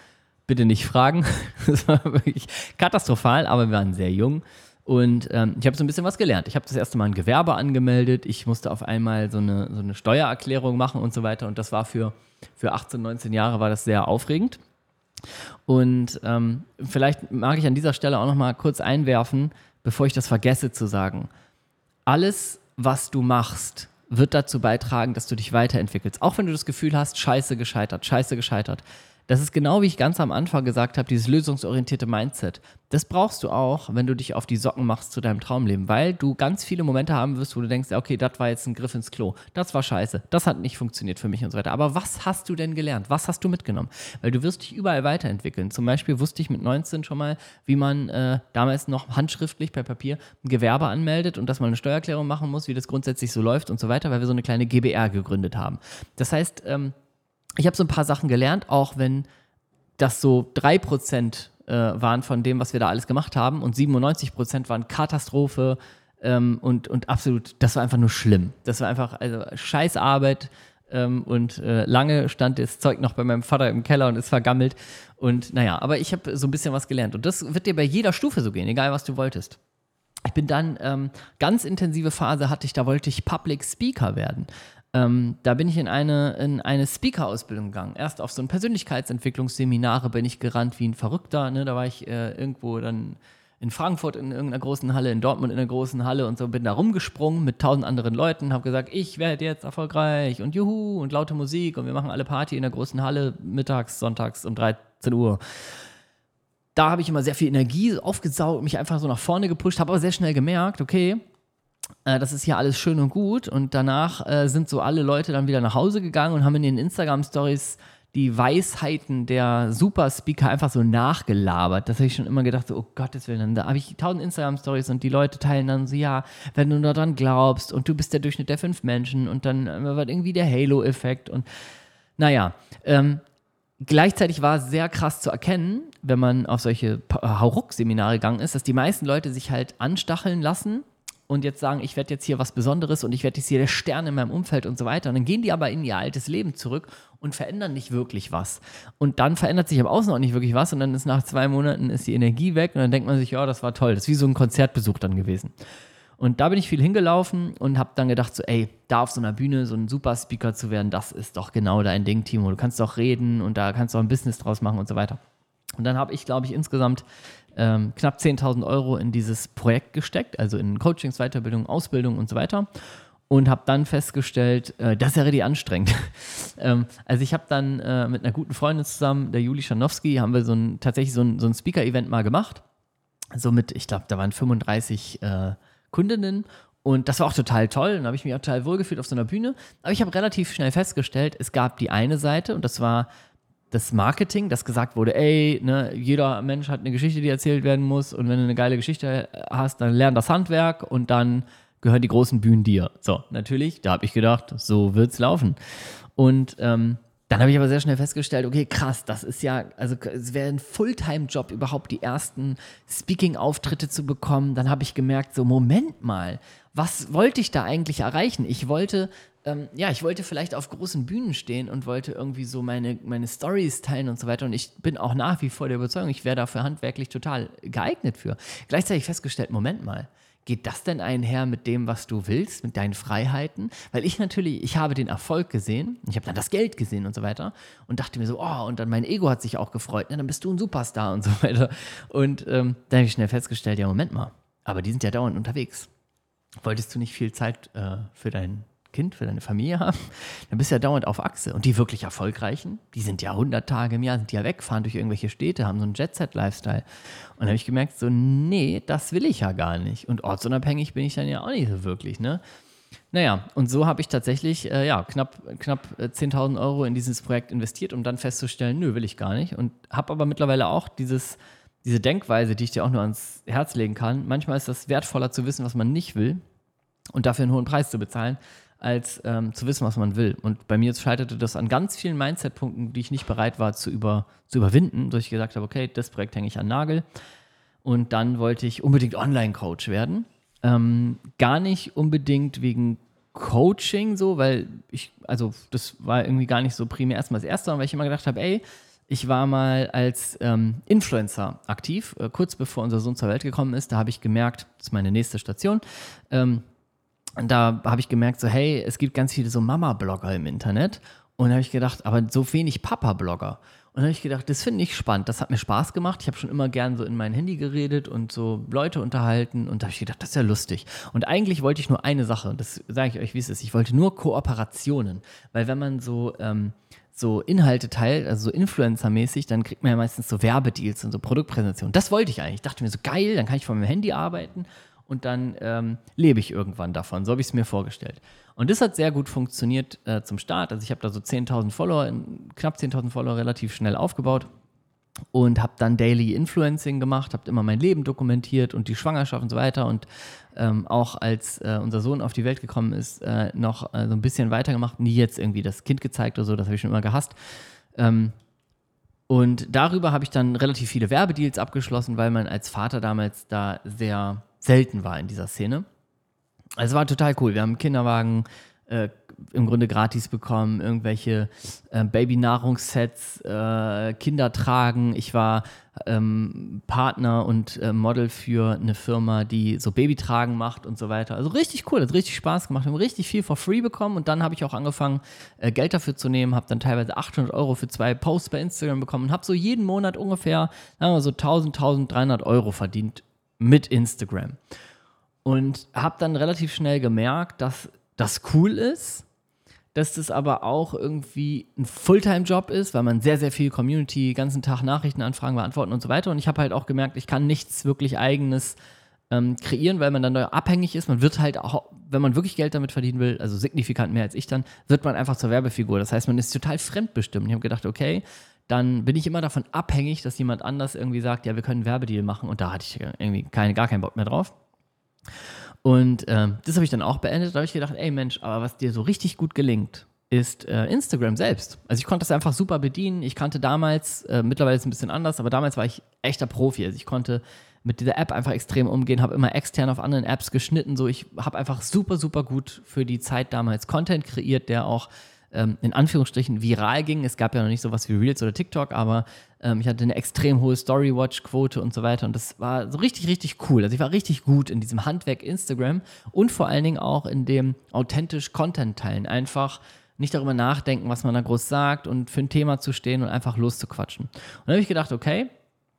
S1: bitte nicht fragen. Das war wirklich katastrophal, aber wir waren sehr jung. Und ähm, ich habe so ein bisschen was gelernt. Ich habe das erste Mal ein Gewerbe angemeldet. Ich musste auf einmal so eine, so eine Steuererklärung machen und so weiter. Und das war für, für 18, 19 Jahre war das sehr aufregend. Und ähm, vielleicht mag ich an dieser Stelle auch noch mal kurz einwerfen, bevor ich das vergesse zu sagen. Alles, was du machst, wird dazu beitragen, dass du dich weiterentwickelst. Auch wenn du das Gefühl hast, scheiße gescheitert, scheiße gescheitert. Das ist genau wie ich ganz am Anfang gesagt habe, dieses lösungsorientierte Mindset. Das brauchst du auch, wenn du dich auf die Socken machst zu deinem Traumleben, weil du ganz viele Momente haben wirst, wo du denkst, okay, das war jetzt ein Griff ins Klo, das war scheiße, das hat nicht funktioniert für mich und so weiter. Aber was hast du denn gelernt? Was hast du mitgenommen? Weil du wirst dich überall weiterentwickeln. Zum Beispiel wusste ich mit 19 schon mal, wie man äh, damals noch handschriftlich per Papier ein Gewerbe anmeldet und dass man eine Steuererklärung machen muss, wie das grundsätzlich so läuft und so weiter, weil wir so eine kleine GBR gegründet haben. Das heißt, ähm, ich habe so ein paar Sachen gelernt, auch wenn das so 3% äh, waren von dem, was wir da alles gemacht haben und 97% waren Katastrophe ähm, und, und absolut, das war einfach nur schlimm. Das war einfach, also Scheißarbeit ähm, und äh, lange stand das Zeug noch bei meinem Vater im Keller und ist vergammelt und naja, aber ich habe so ein bisschen was gelernt und das wird dir bei jeder Stufe so gehen, egal was du wolltest. Ich bin dann, ähm, ganz intensive Phase hatte ich, da wollte ich Public Speaker werden. Ähm, da bin ich in eine, in eine Speaker-Ausbildung gegangen. Erst auf so ein Persönlichkeitsentwicklungsseminare bin ich gerannt wie ein Verrückter. Ne? Da war ich äh, irgendwo dann in Frankfurt in irgendeiner großen Halle, in Dortmund in einer großen Halle und so bin da rumgesprungen mit tausend anderen Leuten, habe gesagt, ich werde jetzt erfolgreich und juhu und laute Musik und wir machen alle Party in der großen Halle mittags, sonntags um 13 Uhr. Da habe ich immer sehr viel Energie aufgesaugt, mich einfach so nach vorne gepusht, habe aber sehr schnell gemerkt, okay, das ist hier alles schön und gut. Und danach äh, sind so alle Leute dann wieder nach Hause gegangen und haben in den Instagram-Stories die Weisheiten der Super-Speaker einfach so nachgelabert. Das habe ich schon immer gedacht, so, oh Gottes Willen, da habe ich tausend Instagram-Stories und die Leute teilen dann so, ja, wenn du nur daran glaubst und du bist der Durchschnitt der fünf Menschen und dann äh, wird irgendwie der Halo-Effekt und naja, ähm, Gleichzeitig war es sehr krass zu erkennen, wenn man auf solche Hauruck-Seminare gegangen ist, dass die meisten Leute sich halt anstacheln lassen und jetzt sagen, ich werde jetzt hier was Besonderes und ich werde jetzt hier der Stern in meinem Umfeld und so weiter. Und dann gehen die aber in ihr altes Leben zurück und verändern nicht wirklich was. Und dann verändert sich im Außen auch nicht wirklich was und dann ist nach zwei Monaten ist die Energie weg und dann denkt man sich, ja, das war toll. Das ist wie so ein Konzertbesuch dann gewesen. Und da bin ich viel hingelaufen und habe dann gedacht, so, ey, da auf so einer Bühne so ein super Speaker zu werden, das ist doch genau dein Ding, Timo. Du kannst doch reden und da kannst du auch ein Business draus machen und so weiter. Und dann habe ich, glaube ich, insgesamt ähm, knapp 10.000 Euro in dieses Projekt gesteckt, also in Coachings, Weiterbildung, Ausbildung und so weiter. Und habe dann festgestellt, äh, das ist ja richtig anstrengend. ähm, also ich habe dann äh, mit einer guten Freundin zusammen, der Juli Schanowski, haben wir so ein, tatsächlich so ein, so ein Speaker-Event mal gemacht. So mit, ich glaube, da waren 35 äh, Kundinnen und das war auch total toll. Und da habe ich mich auch total wohlgefühlt auf so einer Bühne. Aber ich habe relativ schnell festgestellt, es gab die eine Seite und das war das Marketing, das gesagt wurde, ey, ne, jeder Mensch hat eine Geschichte, die erzählt werden muss und wenn du eine geile Geschichte hast, dann lern das Handwerk und dann gehören die großen Bühnen dir. So, natürlich, da habe ich gedacht, so wird's laufen. Und ähm, dann habe ich aber sehr schnell festgestellt, okay, krass, das ist ja, also es wäre ein Fulltime-Job, überhaupt die ersten Speaking-Auftritte zu bekommen. Dann habe ich gemerkt, so, Moment mal, was wollte ich da eigentlich erreichen? Ich wollte, ähm, ja, ich wollte vielleicht auf großen Bühnen stehen und wollte irgendwie so meine, meine Stories teilen und so weiter. Und ich bin auch nach wie vor der Überzeugung, ich wäre dafür handwerklich total geeignet für. Gleichzeitig festgestellt, Moment mal, Geht das denn einher mit dem, was du willst, mit deinen Freiheiten? Weil ich natürlich, ich habe den Erfolg gesehen, ich habe dann das Geld gesehen und so weiter und dachte mir so, oh, und dann mein Ego hat sich auch gefreut, ne, dann bist du ein Superstar und so weiter. Und ähm, dann habe ich schnell festgestellt, ja, Moment mal, aber die sind ja dauernd unterwegs. Wolltest du nicht viel Zeit äh, für dein Kind, für deine Familie haben, dann bist du ja dauernd auf Achse. Und die wirklich Erfolgreichen, die sind ja 100 Tage im Jahr, sind ja weg, fahren durch irgendwelche Städte, haben so einen Jet-Set-Lifestyle. Und dann habe ich gemerkt, so, nee, das will ich ja gar nicht. Und ortsunabhängig bin ich dann ja auch nicht so wirklich, ne? Naja, und so habe ich tatsächlich äh, ja, knapp, knapp 10.000 äh, Euro in dieses Projekt investiert, um dann festzustellen, nö, will ich gar nicht. Und habe aber mittlerweile auch dieses, diese Denkweise, die ich dir auch nur ans Herz legen kann. Manchmal ist das wertvoller zu wissen, was man nicht will und dafür einen hohen Preis zu bezahlen, als ähm, zu wissen, was man will. Und bei mir scheiterte das an ganz vielen Mindset-Punkten, die ich nicht bereit war zu, über, zu überwinden, dass ich gesagt habe, okay, das Projekt hänge ich an Nagel. Und dann wollte ich unbedingt Online-Coach werden. Ähm, gar nicht unbedingt wegen Coaching so, weil ich, also das war irgendwie gar nicht so primär erstmal das Erste, weil ich immer gedacht habe, ey, ich war mal als ähm, Influencer aktiv, äh, kurz bevor unser Sohn zur Welt gekommen ist. Da habe ich gemerkt, das ist meine nächste Station, ähm, und da habe ich gemerkt, so, hey, es gibt ganz viele so Mama-Blogger im Internet. Und da habe ich gedacht, aber so wenig Papa-Blogger. Und dann habe ich gedacht, das finde ich spannend. Das hat mir Spaß gemacht. Ich habe schon immer gern so in mein Handy geredet und so Leute unterhalten. Und da habe ich gedacht, das ist ja lustig. Und eigentlich wollte ich nur eine Sache. Und das sage ich euch, wie es ist. Ich wollte nur Kooperationen. Weil wenn man so, ähm, so Inhalte teilt, also so Influencer-mäßig, dann kriegt man ja meistens so Werbedeals und so Produktpräsentationen. Das wollte ich eigentlich. Ich dachte mir so, geil, dann kann ich von meinem Handy arbeiten und dann ähm, lebe ich irgendwann davon. So habe ich es mir vorgestellt. Und das hat sehr gut funktioniert äh, zum Start. Also ich habe da so 10.000 Follower, knapp 10.000 Follower relativ schnell aufgebaut und habe dann Daily Influencing gemacht, habe immer mein Leben dokumentiert und die Schwangerschaft und so weiter und ähm, auch als äh, unser Sohn auf die Welt gekommen ist, äh, noch äh, so ein bisschen weitergemacht, nie jetzt irgendwie das Kind gezeigt oder so, das habe ich schon immer gehasst. Ähm, und darüber habe ich dann relativ viele Werbedeals abgeschlossen, weil man als Vater damals da sehr selten war in dieser Szene. Also es war total cool. Wir haben einen Kinderwagen äh, im Grunde gratis bekommen, irgendwelche äh, Babynahrungssets, äh, Kinder tragen. Ich war ähm, Partner und äh, Model für eine Firma, die so Babytragen macht und so weiter. Also richtig cool, hat richtig Spaß gemacht. Wir haben richtig viel for free bekommen und dann habe ich auch angefangen, äh, Geld dafür zu nehmen, habe dann teilweise 800 Euro für zwei Posts bei Instagram bekommen und habe so jeden Monat ungefähr sagen wir so 1000, 1300 Euro verdient mit Instagram. Und habe dann relativ schnell gemerkt, dass das cool ist, dass das aber auch irgendwie ein Fulltime-Job ist, weil man sehr, sehr viel Community, ganzen Tag Nachrichtenanfragen beantworten und so weiter. Und ich habe halt auch gemerkt, ich kann nichts wirklich eigenes ähm, kreieren, weil man dann abhängig ist. Man wird halt auch, wenn man wirklich Geld damit verdienen will, also signifikant mehr als ich dann, wird man einfach zur Werbefigur. Das heißt, man ist total fremdbestimmt. Ich habe gedacht, okay, dann bin ich immer davon abhängig, dass jemand anders irgendwie sagt, ja, wir können einen Werbedeal machen und da hatte ich irgendwie keine, gar keinen Bock mehr drauf. Und ähm, das habe ich dann auch beendet. Da habe ich gedacht, ey Mensch, aber was dir so richtig gut gelingt, ist äh, Instagram selbst. Also ich konnte das einfach super bedienen. Ich kannte damals, äh, mittlerweile ist es ein bisschen anders, aber damals war ich echter Profi. Also ich konnte mit dieser App einfach extrem umgehen, habe immer extern auf anderen Apps geschnitten. So, ich habe einfach super, super gut für die Zeit damals Content kreiert, der auch ähm, in Anführungsstrichen viral ging. Es gab ja noch nicht sowas wie Reels oder TikTok, aber ähm, ich hatte eine extrem hohe Story-Watch-Quote und so weiter. Und das war so richtig, richtig cool. Also ich war richtig gut in diesem Handwerk Instagram und vor allen Dingen auch in dem authentisch Content teilen. Einfach nicht darüber nachdenken, was man da groß sagt und für ein Thema zu stehen und einfach loszuquatschen. Und dann habe ich gedacht, okay,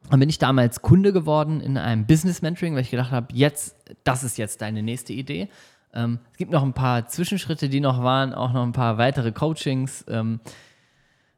S1: dann bin ich damals Kunde geworden in einem Business Mentoring, weil ich gedacht habe, jetzt, das ist jetzt deine nächste Idee. Ähm, es gibt noch ein paar Zwischenschritte, die noch waren, auch noch ein paar weitere Coachings. Ähm,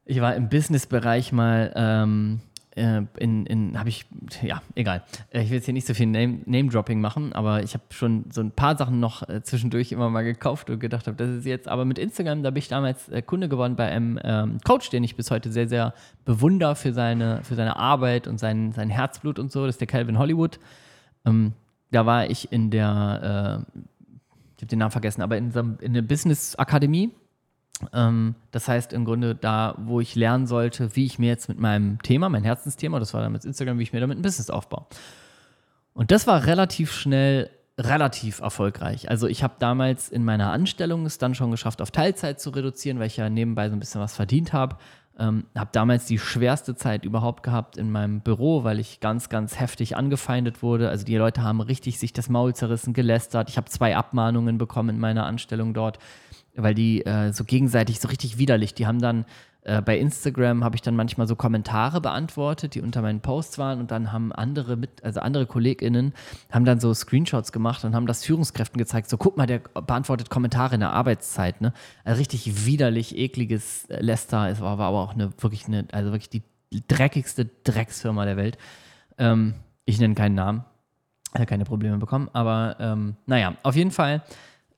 S1: ich war im Business-Bereich mal ähm, äh, in, in habe ich, ja, egal. Äh, ich will jetzt hier nicht so viel Name-Dropping machen, aber ich habe schon so ein paar Sachen noch äh, zwischendurch immer mal gekauft und gedacht habe, das ist jetzt, aber mit Instagram, da bin ich damals äh, Kunde geworden bei einem ähm, Coach, den ich bis heute sehr, sehr bewundere für seine, für seine Arbeit und sein, sein Herzblut und so, das ist der Calvin Hollywood. Ähm, da war ich in der, äh, ich habe den Namen vergessen, aber in, in der Business-Akademie ähm, das heißt im Grunde da, wo ich lernen sollte, wie ich mir jetzt mit meinem Thema, mein Herzensthema, das war mit Instagram, wie ich mir damit ein Business aufbaue. Und das war relativ schnell relativ erfolgreich. Also ich habe damals in meiner Anstellung es dann schon geschafft, auf Teilzeit zu reduzieren, weil ich ja nebenbei so ein bisschen was verdient habe. Ähm, habe damals die schwerste Zeit überhaupt gehabt in meinem Büro, weil ich ganz, ganz heftig angefeindet wurde. Also die Leute haben richtig sich das Maul zerrissen, gelästert. Ich habe zwei Abmahnungen bekommen in meiner Anstellung dort weil die äh, so gegenseitig so richtig widerlich, die haben dann äh, bei Instagram habe ich dann manchmal so Kommentare beantwortet, die unter meinen Posts waren und dann haben andere mit, also andere KollegInnen haben dann so Screenshots gemacht und haben das Führungskräften gezeigt, so guck mal, der beantwortet Kommentare in der Arbeitszeit, ne? Also richtig widerlich, ekliges Lester, es war, war aber auch eine wirklich eine, also wirklich die dreckigste Drecksfirma der Welt. Ähm, ich nenne keinen Namen, äh, keine Probleme bekommen, aber ähm, naja, auf jeden Fall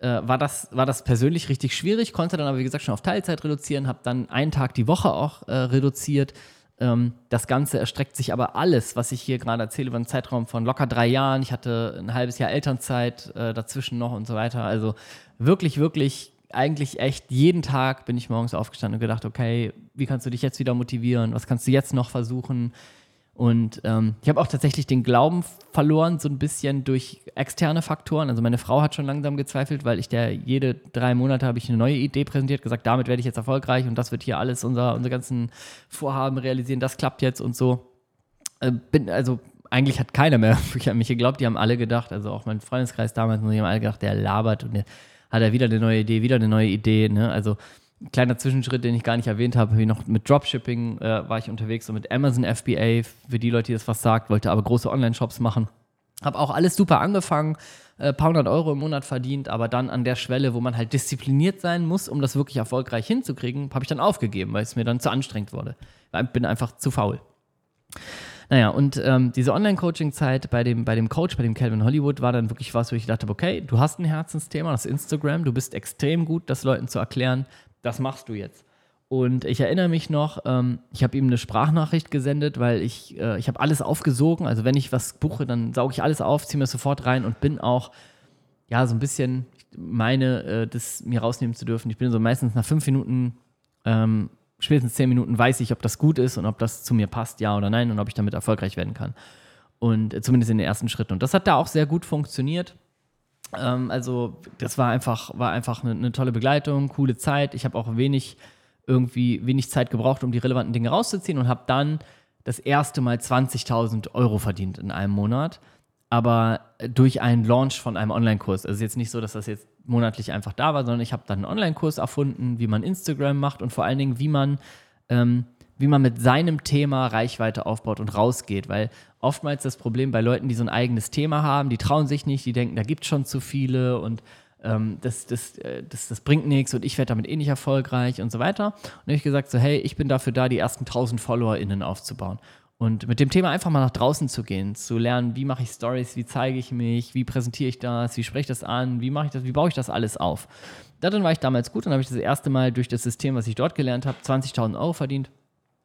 S1: äh, war, das, war das persönlich richtig schwierig, konnte dann aber, wie gesagt, schon auf Teilzeit reduzieren, habe dann einen Tag die Woche auch äh, reduziert. Ähm, das Ganze erstreckt sich aber alles, was ich hier gerade erzähle, über einen Zeitraum von locker drei Jahren. Ich hatte ein halbes Jahr Elternzeit äh, dazwischen noch und so weiter. Also wirklich, wirklich, eigentlich echt jeden Tag bin ich morgens aufgestanden und gedacht, okay, wie kannst du dich jetzt wieder motivieren? Was kannst du jetzt noch versuchen? Und ähm, ich habe auch tatsächlich den Glauben verloren, so ein bisschen durch externe Faktoren. Also meine Frau hat schon langsam gezweifelt, weil ich der jede drei Monate habe ich eine neue Idee präsentiert, gesagt, damit werde ich jetzt erfolgreich und das wird hier alles unser, unsere ganzen Vorhaben realisieren, das klappt jetzt und so. Äh, bin, also eigentlich hat keiner mehr an mich geglaubt, die haben alle gedacht, also auch mein Freundeskreis damals, die haben alle gedacht, der labert und der hat er wieder eine neue Idee, wieder eine neue Idee. Ne? Also kleiner Zwischenschritt, den ich gar nicht erwähnt habe, wie noch mit Dropshipping äh, war ich unterwegs, so mit Amazon FBA, für die Leute, die das was sagt, wollte aber große Online-Shops machen. Habe auch alles super angefangen, äh, paar hundert Euro im Monat verdient, aber dann an der Schwelle, wo man halt diszipliniert sein muss, um das wirklich erfolgreich hinzukriegen, habe ich dann aufgegeben, weil es mir dann zu anstrengend wurde. Ich bin einfach zu faul. Naja, und ähm, diese Online-Coaching-Zeit bei dem, bei dem Coach, bei dem Calvin Hollywood, war dann wirklich was, wo ich dachte, okay, du hast ein Herzensthema, das ist Instagram, du bist extrem gut, das Leuten zu erklären, das machst du jetzt. Und ich erinnere mich noch, ähm, ich habe ihm eine Sprachnachricht gesendet, weil ich, äh, ich habe alles aufgesogen. Also wenn ich was buche, dann sauge ich alles auf, ziehe mir sofort rein und bin auch, ja, so ein bisschen, meine, äh, das mir rausnehmen zu dürfen. Ich bin so meistens nach fünf Minuten, ähm, spätestens zehn Minuten weiß ich, ob das gut ist und ob das zu mir passt, ja oder nein, und ob ich damit erfolgreich werden kann. Und äh, zumindest in den ersten Schritten. Und das hat da auch sehr gut funktioniert. Ähm, also das war einfach, war einfach eine, eine tolle Begleitung, coole Zeit. Ich habe auch wenig irgendwie wenig Zeit gebraucht, um die relevanten Dinge rauszuziehen und habe dann das erste Mal 20.000 Euro verdient in einem Monat, aber durch einen Launch von einem Online-Kurs. Also jetzt nicht so, dass das jetzt monatlich einfach da war, sondern ich habe dann einen Online-Kurs erfunden, wie man Instagram macht und vor allen Dingen, wie man ähm, wie man mit seinem Thema Reichweite aufbaut und rausgeht. Weil oftmals das Problem bei Leuten, die so ein eigenes Thema haben, die trauen sich nicht, die denken, da gibt es schon zu viele und ähm, das, das, äh, das, das bringt nichts und ich werde damit eh nicht erfolgreich und so weiter. Und dann habe ich gesagt, so hey, ich bin dafür da, die ersten 1000 FollowerInnen aufzubauen. Und mit dem Thema einfach mal nach draußen zu gehen, zu lernen, wie mache ich Stories, wie zeige ich mich, wie präsentiere ich das, wie spreche ich das an, wie mache ich das, wie baue ich das alles auf. Darin war ich damals gut und habe ich das erste Mal durch das System, was ich dort gelernt habe, 20.000 Euro verdient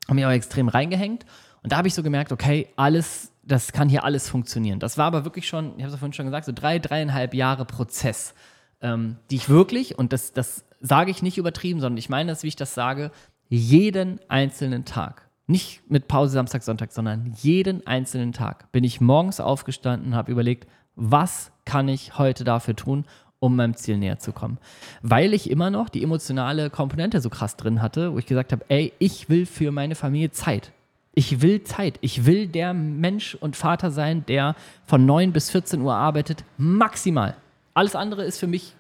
S1: habe mich aber extrem reingehängt. Und da habe ich so gemerkt, okay, alles, das kann hier alles funktionieren. Das war aber wirklich schon, ich habe es vorhin schon gesagt, so drei, dreieinhalb Jahre Prozess, ähm, die ich wirklich, und das, das sage ich nicht übertrieben, sondern ich meine das, wie ich das sage, jeden einzelnen Tag nicht mit Pause Samstag, Sonntag, sondern jeden einzelnen Tag bin ich morgens aufgestanden, habe überlegt, was kann ich heute dafür tun, um meinem Ziel näher zu kommen. Weil ich immer noch die emotionale Komponente so krass drin hatte, wo ich gesagt habe, ey, ich will für meine Familie Zeit. Ich will Zeit. Ich will der Mensch und Vater sein, der von 9 bis 14 Uhr arbeitet, maximal. Alles andere ist für mich,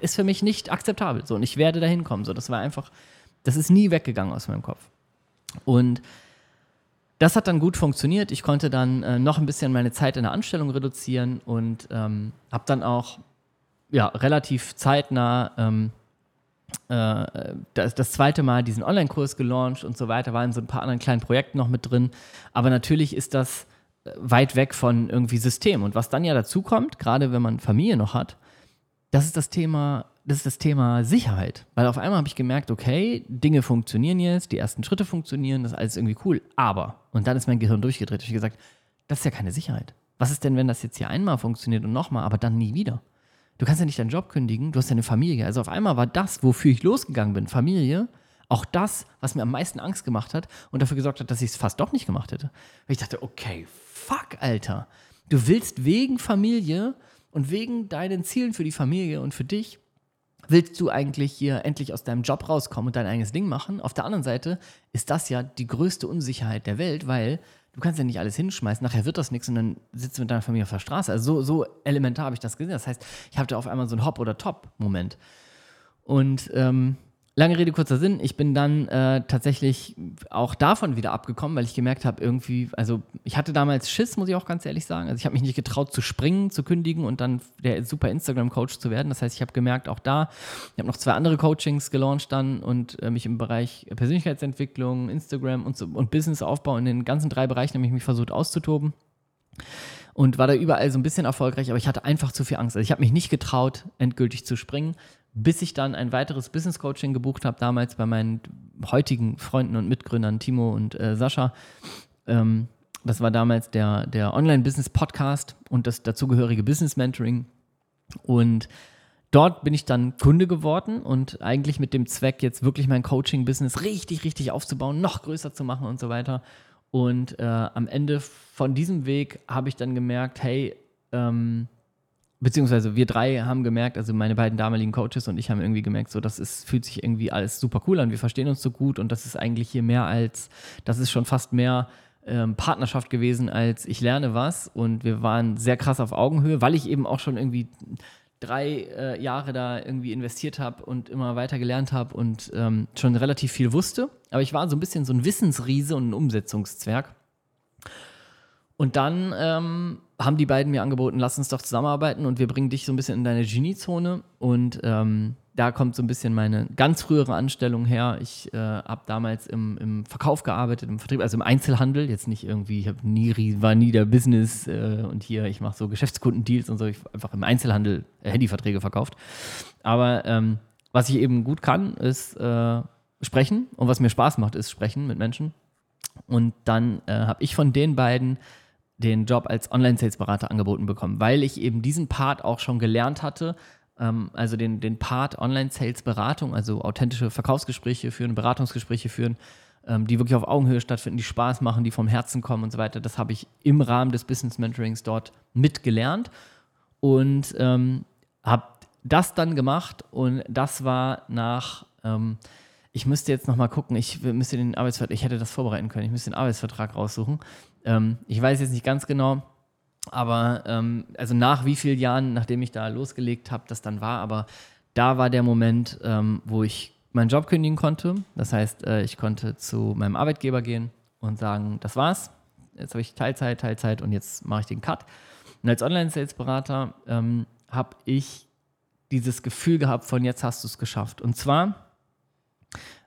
S1: ist für mich nicht akzeptabel. So, und ich werde dahin kommen. So, das war einfach, das ist nie weggegangen aus meinem Kopf. Und das hat dann gut funktioniert. Ich konnte dann äh, noch ein bisschen meine Zeit in der Anstellung reduzieren und ähm, habe dann auch ja, relativ zeitnah ähm, äh, das, das, zweite Mal diesen Online-Kurs gelauncht und so weiter, war in so ein paar anderen kleinen Projekten noch mit drin. Aber natürlich ist das äh, weit weg von irgendwie System. Und was dann ja dazu kommt, gerade wenn man Familie noch hat, das ist das Thema, das ist das Thema Sicherheit. Weil auf einmal habe ich gemerkt, okay, Dinge funktionieren jetzt, die ersten Schritte funktionieren, das ist alles irgendwie cool. Aber, und dann ist mein Gehirn durchgedreht. Ich gesagt, das ist ja keine Sicherheit. Was ist denn, wenn das jetzt hier einmal funktioniert und nochmal, aber dann nie wieder? Du kannst ja nicht deinen Job kündigen, du hast ja eine Familie. Also auf einmal war das, wofür ich losgegangen bin, Familie, auch das, was mir am meisten Angst gemacht hat und dafür gesorgt hat, dass ich es fast doch nicht gemacht hätte. Weil ich dachte, okay, fuck, Alter. Du willst wegen Familie und wegen deinen Zielen für die Familie und für dich, willst du eigentlich hier endlich aus deinem Job rauskommen und dein eigenes Ding machen. Auf der anderen Seite ist das ja die größte Unsicherheit der Welt, weil du kannst ja nicht alles hinschmeißen, nachher wird das nichts und dann sitzt du mit deiner Familie auf der Straße. Also so, so elementar habe ich das gesehen. Das heißt, ich hatte auf einmal so einen Hop- oder Top-Moment. Und ähm, Lange Rede, kurzer Sinn. Ich bin dann äh, tatsächlich auch davon wieder abgekommen, weil ich gemerkt habe, irgendwie, also ich hatte damals Schiss, muss ich auch ganz ehrlich sagen. Also ich habe mich nicht getraut zu springen, zu kündigen und dann der super Instagram-Coach zu werden. Das heißt, ich habe gemerkt, auch da, ich habe noch zwei andere Coachings gelauncht dann und äh, mich im Bereich Persönlichkeitsentwicklung, Instagram und, so, und Businessaufbau in den ganzen drei Bereichen habe ich mich versucht auszutoben und war da überall so ein bisschen erfolgreich, aber ich hatte einfach zu viel Angst. Also ich habe mich nicht getraut, endgültig zu springen bis ich dann ein weiteres Business Coaching gebucht habe, damals bei meinen heutigen Freunden und Mitgründern Timo und äh, Sascha. Ähm, das war damals der, der Online-Business-Podcast und das dazugehörige Business-Mentoring. Und dort bin ich dann Kunde geworden und eigentlich mit dem Zweck, jetzt wirklich mein Coaching-Business richtig, richtig aufzubauen, noch größer zu machen und so weiter. Und äh, am Ende von diesem Weg habe ich dann gemerkt, hey, ähm, beziehungsweise wir drei haben gemerkt, also meine beiden damaligen Coaches und ich haben irgendwie gemerkt, so das ist, fühlt sich irgendwie alles super cool an, wir verstehen uns so gut und das ist eigentlich hier mehr als, das ist schon fast mehr ähm, Partnerschaft gewesen als ich lerne was und wir waren sehr krass auf Augenhöhe, weil ich eben auch schon irgendwie drei äh, Jahre da irgendwie investiert habe und immer weiter gelernt habe und ähm, schon relativ viel wusste, aber ich war so ein bisschen so ein Wissensriese und ein Umsetzungszwerg. Und dann ähm, haben die beiden mir angeboten, lass uns doch zusammenarbeiten und wir bringen dich so ein bisschen in deine Geniezone. Und ähm, da kommt so ein bisschen meine ganz frühere Anstellung her. Ich äh, habe damals im, im, Verkauf gearbeitet, im Vertrieb, also im Einzelhandel. Jetzt nicht irgendwie, ich nie, war nie der Business äh, und hier, ich mache so Geschäftskundendeals und so. Ich einfach im Einzelhandel äh, Handyverträge verkauft. Aber ähm, was ich eben gut kann, ist äh, sprechen. Und was mir Spaß macht, ist sprechen mit Menschen. Und dann äh, habe ich von den beiden den Job als Online-Sales-Berater angeboten bekommen, weil ich eben diesen Part auch schon gelernt hatte, ähm, also den, den Part Online-Sales-Beratung, also authentische Verkaufsgespräche führen, Beratungsgespräche führen, ähm, die wirklich auf Augenhöhe stattfinden, die Spaß machen, die vom Herzen kommen und so weiter. Das habe ich im Rahmen des Business Mentorings dort mitgelernt und ähm, habe das dann gemacht und das war nach ähm, ich müsste jetzt nochmal gucken, ich müsste den Arbeitsvertrag, ich hätte das vorbereiten können, ich müsste den Arbeitsvertrag raussuchen. Ähm, ich weiß jetzt nicht ganz genau, aber ähm, also nach wie vielen Jahren, nachdem ich da losgelegt habe, das dann war, aber da war der Moment, ähm, wo ich meinen Job kündigen konnte. Das heißt, äh, ich konnte zu meinem Arbeitgeber gehen und sagen, das war's. Jetzt habe ich Teilzeit, Teilzeit und jetzt mache ich den Cut. Und als Online-Sales-Berater ähm, habe ich dieses Gefühl gehabt von jetzt hast du es geschafft. Und zwar,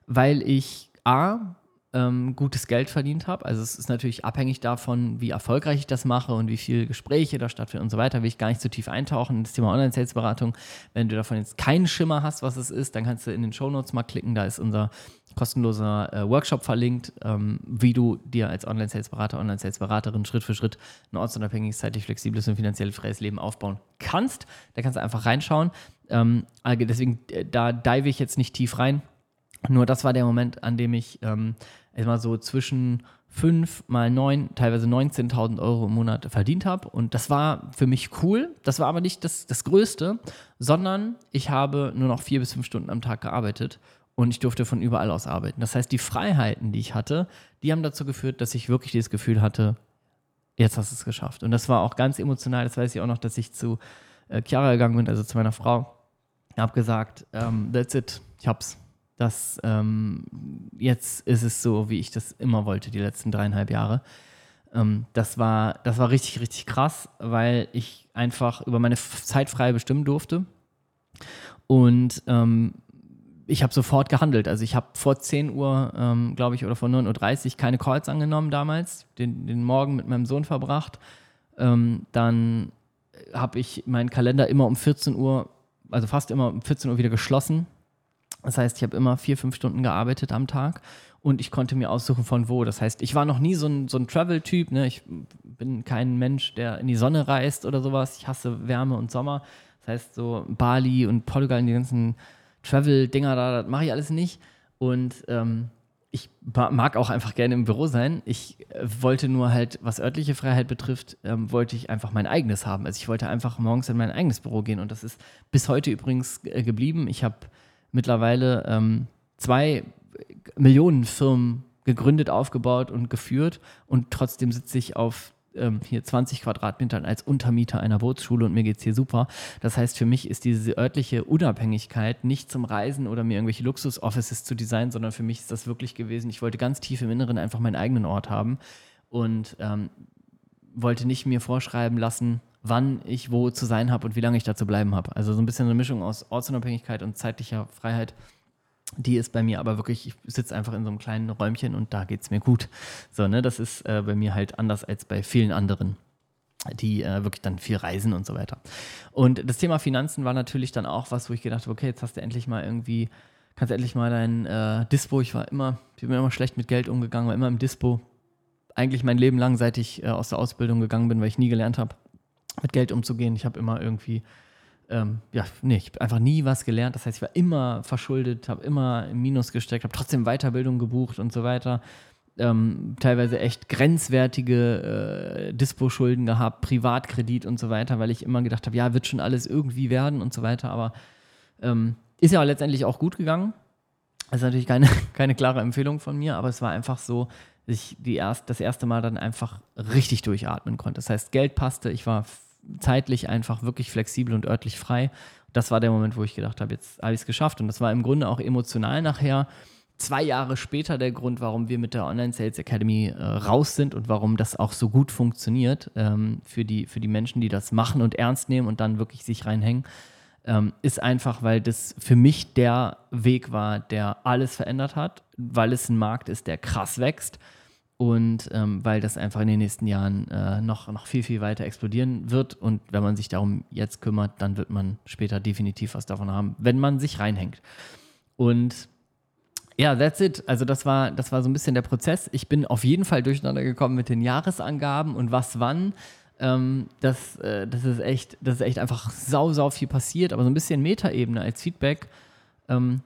S1: weil ich A, ähm, gutes Geld verdient habe. Also es ist natürlich abhängig davon, wie erfolgreich ich das mache und wie viele Gespräche da stattfinden und so weiter. Will ich gar nicht zu tief eintauchen in das Thema Online-Sales-Beratung. Wenn du davon jetzt keinen Schimmer hast, was es ist, dann kannst du in den Show Notes mal klicken. Da ist unser kostenloser äh, Workshop verlinkt, ähm, wie du dir als Online-Sales-Berater, Online-Sales-Beraterin Schritt für Schritt ein ortsunabhängiges, zeitlich flexibles und finanziell freies Leben aufbauen kannst. Da kannst du einfach reinschauen. Ähm, deswegen, äh, da dive ich jetzt nicht tief rein Nur das war der Moment, an dem ich ähm, immer so zwischen 5 mal 9, teilweise 19.000 Euro im Monat verdient habe. Und das war für mich cool. Das war aber nicht das, das Größte, sondern ich habe nur noch vier bis fünf Stunden am Tag gearbeitet und ich durfte von überall aus arbeiten. Das heißt, die Freiheiten, die ich hatte, die haben dazu geführt, dass ich wirklich dieses Gefühl hatte, jetzt hast du es geschafft. Und das war auch ganz emotional. Das weiß ich auch noch, dass ich zu äh, Chiara gegangen bin, also zu meiner Frau. Habe gesagt, ähm, that's it, ich hab's. Das, ähm, jetzt ist es so, wie ich das immer wollte, die letzten dreieinhalb Jahre. Ähm, das, war, das war richtig, richtig krass, weil ich einfach über meine Zeit frei bestimmen durfte. Und ähm, ich habe sofort gehandelt. Also ich habe vor 10 Uhr, ähm, glaube ich, oder vor 9.30 Uhr keine Calls angenommen damals, den, den Morgen mit meinem Sohn verbracht. Ähm, dann habe ich meinen Kalender immer um 14 Uhr, also fast immer um 14 Uhr wieder geschlossen. Das heißt, ich habe immer vier, fünf Stunden gearbeitet am Tag und ich konnte mir aussuchen, von wo. Das heißt, ich war noch nie so ein, so ein Travel-Typ. Ne? Ich bin kein Mensch, der in die Sonne reist oder sowas. Ich hasse Wärme und Sommer. Das heißt, so Bali und Portugal, die ganzen Travel-Dinger da, das mache ich alles nicht. Und ähm, ich mag auch einfach gerne im Büro sein. Ich äh, wollte nur halt, was örtliche Freiheit betrifft, ähm, wollte ich einfach mein eigenes haben. Also ich wollte einfach morgens in mein eigenes Büro gehen und das ist bis heute übrigens äh, geblieben. Ich habe mittlerweile ähm, zwei Millionen Firmen gegründet, aufgebaut und geführt und trotzdem sitze ich auf ähm, hier 20 Quadratmetern als Untermieter einer Bootsschule und mir geht es hier super. Das heißt, für mich ist diese örtliche Unabhängigkeit nicht zum Reisen oder mir irgendwelche Luxus-Offices zu designen, sondern für mich ist das wirklich gewesen, ich wollte ganz tief im Inneren einfach meinen eigenen Ort haben und ähm, wollte nicht mir vorschreiben lassen, wann ich wo zu sein habe und wie lange ich da zu bleiben habe. Also so ein bisschen eine Mischung aus Ortsunabhängigkeit und zeitlicher Freiheit. Die ist bei mir aber wirklich, ich sitze einfach in so einem kleinen Räumchen und da geht es mir gut. So, ne, das ist äh, bei mir halt anders als bei vielen anderen, die äh, wirklich dann viel reisen und so weiter. Und das Thema Finanzen war natürlich dann auch was, wo ich gedacht habe, okay, jetzt hast du endlich mal irgendwie, kannst du endlich mal dein äh, Dispo, ich war immer, ich bin immer schlecht mit Geld umgegangen, war immer im Dispo. Eigentlich mein Leben lang, seit ich äh, aus der Ausbildung gegangen bin, weil ich nie gelernt habe, mit Geld umzugehen. Ich habe immer irgendwie ähm, ja, nee, ich habe einfach nie was gelernt. Das heißt, ich war immer verschuldet, habe immer im Minus gesteckt, habe trotzdem Weiterbildung gebucht und so weiter. Ähm, teilweise echt grenzwertige äh, Dispo-Schulden gehabt, Privatkredit und so weiter, weil ich immer gedacht habe, ja, wird schon alles irgendwie werden und so weiter. Aber ähm, ist ja letztendlich auch gut gegangen. Das ist natürlich keine, keine klare Empfehlung von mir, aber es war einfach so, ich die erst, das erste Mal dann einfach richtig durchatmen konnte. Das heißt, Geld passte, ich war zeitlich einfach wirklich flexibel und örtlich frei. Das war der Moment, wo ich gedacht habe, jetzt habe ich es geschafft. Und das war im Grunde auch emotional nachher. Zwei Jahre später der Grund, warum wir mit der Online Sales Academy äh, raus sind und warum das auch so gut funktioniert ähm, für, die, für die Menschen, die das machen und ernst nehmen und dann wirklich sich reinhängen, ähm, ist einfach, weil das für mich der Weg war, der alles verändert hat, weil es ein Markt ist, der krass wächst und ähm, weil das einfach in den nächsten Jahren äh, noch, noch viel, viel weiter explodieren wird. Und wenn man sich darum jetzt kümmert, dann wird man später definitiv was davon haben, wenn man sich reinhängt. Und ja, that's it. Also das war, das war so ein bisschen der Prozess. Ich bin auf jeden Fall durcheinander gekommen mit den Jahresangaben und was wann. Ähm, das, äh, das, ist echt, das ist echt einfach sau, sau viel passiert, aber so ein bisschen Metaebene als Feedback. Ähm,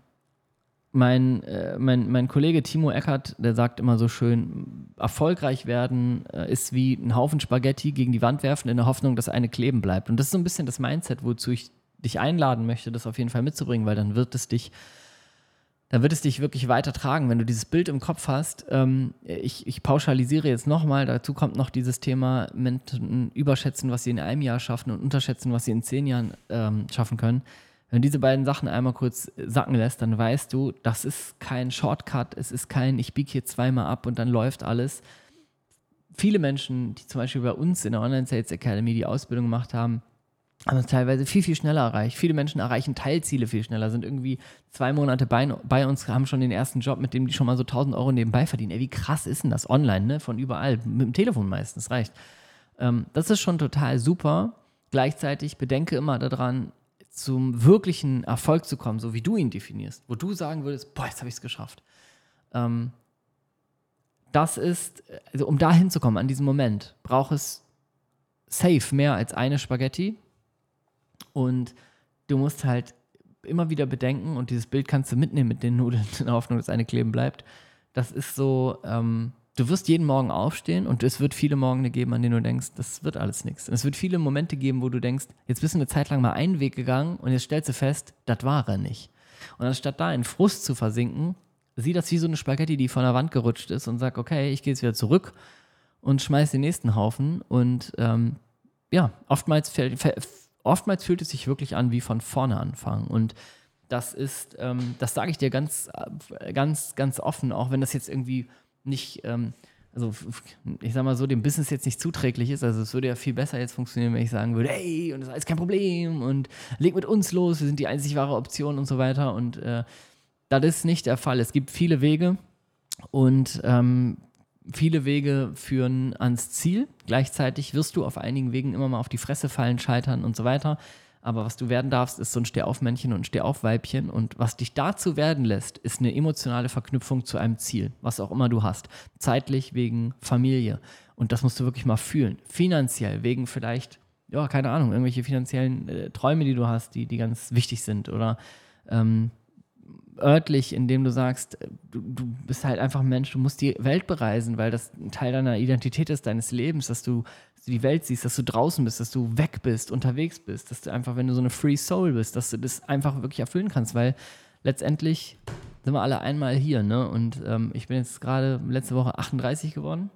S1: mein, äh, mein, mein Kollege Timo Eckert, der sagt immer so schön, erfolgreich werden äh, ist wie ein Haufen Spaghetti gegen die Wand werfen in der Hoffnung, dass eine kleben bleibt. Und das ist so ein bisschen das Mindset, wozu ich dich einladen möchte, das auf jeden Fall mitzubringen, weil dann wird es dich, dann wird es dich wirklich weiter tragen, wenn du dieses Bild im Kopf hast. Ähm, ich, ich pauschalisiere jetzt nochmal, dazu kommt noch dieses Thema Menschen überschätzen, was sie in einem Jahr schaffen und unterschätzen, was sie in zehn Jahren ähm, schaffen können wenn du diese beiden Sachen einmal kurz sacken lässt, dann weißt du, das ist kein Shortcut, es ist kein, ich biege hier zweimal ab und dann läuft alles. Viele Menschen, die zum Beispiel bei uns in der Online Sales Academy die Ausbildung gemacht haben, haben es teilweise viel, viel schneller erreicht. Viele Menschen erreichen Teilziele viel schneller, sind irgendwie zwei Monate bei, bei uns, haben schon den ersten Job, mit dem die schon mal so 1000 Euro nebenbei verdienen. Ey, wie krass ist denn das online, ne? Von überall, mit dem Telefon meistens, reicht. Ähm, das ist schon total super. Gleichzeitig bedenke immer daran, zum wirklichen Erfolg zu kommen, so wie du ihn definierst, wo du sagen würdest, boah, jetzt habe ich es geschafft. Ähm, das ist, also um da hinzukommen, an diesem Moment, braucht es safe mehr als eine Spaghetti. Und du musst halt immer wieder bedenken und dieses Bild kannst du mitnehmen mit den Nudeln in der Hoffnung, dass eine kleben bleibt. Das ist so, ähm, du wirst jeden Morgen aufstehen und es wird viele Morgen geben, an denen du denkst, das wird alles nichts. Und es wird viele Momente geben, wo du denkst, jetzt bist du eine Zeit lang mal einen Weg gegangen und jetzt stellst du fest, das war er nicht. Und anstatt da in Frust zu versinken, sieh das wie so eine Spaghetti, die von der Wand gerutscht ist und sag, okay, ich gehe jetzt wieder zurück und schmeiß den nächsten Haufen. Und ähm, ja, oftmals, oftmals fühlt es sich wirklich an wie von vorne anfangen. Und das ist, ähm, das sage ich dir ganz, äh, ganz, ganz offen, auch wenn das jetzt irgendwie nicht, ähm, also ich sag mal so, dem Business jetzt nicht zuträglich ist. Also es würde ja viel besser jetzt funktionieren, wenn ich sagen würde, hey, und das ist alles kein Problem und leg mit uns los, wir sind die einzig wahre Option und so weiter. Und äh, das ist nicht der Fall. Es gibt viele Wege und ähm, viele Wege führen ans Ziel. Gleichzeitig wirst du auf einigen Wegen immer mal auf die Fresse fallen, scheitern und so weiter. Aber was du werden darfst, ist so ein Stehaufmännchen und ein Stehaufweibchen. Und was dich dazu werden lässt, ist eine emotionale Verknüpfung zu einem Ziel, was auch immer du hast. Zeitlich wegen Familie. Und das musst du wirklich mal fühlen. Finanziell wegen vielleicht, ja, keine Ahnung, irgendwelche finanziellen äh, Träume, die du hast, die, die ganz wichtig sind. Oder ähm, örtlich, indem du sagst, äh, du, du, bist halt einfach ein Mensch, du musst die Welt bereisen, weil das ein Teil deiner Identität ist, deines Lebens, dass du, dass du, die Welt siehst, dass du draußen bist, dass du weg bist, unterwegs bist, dass du einfach, wenn du so eine Free Soul bist, dass du das einfach wirklich erfüllen kannst, weil letztendlich sind wir alle einmal hier, ne? Und ähm, ich bin jetzt gerade letzte Woche 38 geworden.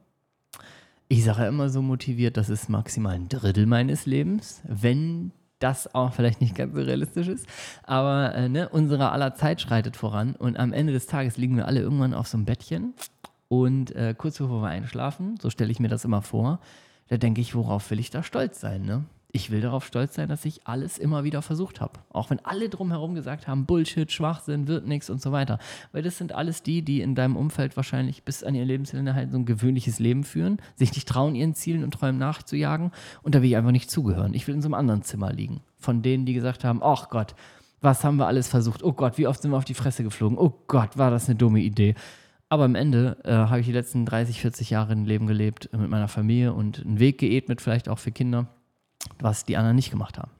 S1: Ich sage ja immer so motiviert, das ist maximal ein Drittel meines Lebens, wenn das auch vielleicht nicht ganz so realistisch ist. Aber äh, ne, unsere aller Zeit schreitet voran und am Ende des Tages liegen wir alle irgendwann auf so einem Bettchen und äh, kurz bevor wir einschlafen, so stelle ich mir das immer vor, da denke ich, worauf will ich da stolz sein, ne? Ich will darauf stolz sein, dass ich alles immer wieder versucht habe. Auch wenn alle drumherum gesagt haben, Bullshit, Schwachsinn, wird nichts und so weiter. Weil das sind alles die, die in deinem Umfeld wahrscheinlich bis an ihr Lebensende halt so ein gewöhnliches Leben führen, sich nicht trauen, ihren Zielen und Träumen nachzujagen. Und da will ich einfach nicht zugehören. Ich will in so einem anderen Zimmer liegen. Von denen, die gesagt haben, ach Gott, was haben wir alles versucht? Oh Gott, wie oft sind wir auf die Fresse geflogen? Oh Gott, war das eine dumme Idee. Aber am Ende äh, habe ich die letzten 30, 40 Jahre ein Leben gelebt mit meiner Familie und einen Weg geebnet, vielleicht auch für Kinder was die anderen nicht gemacht haben.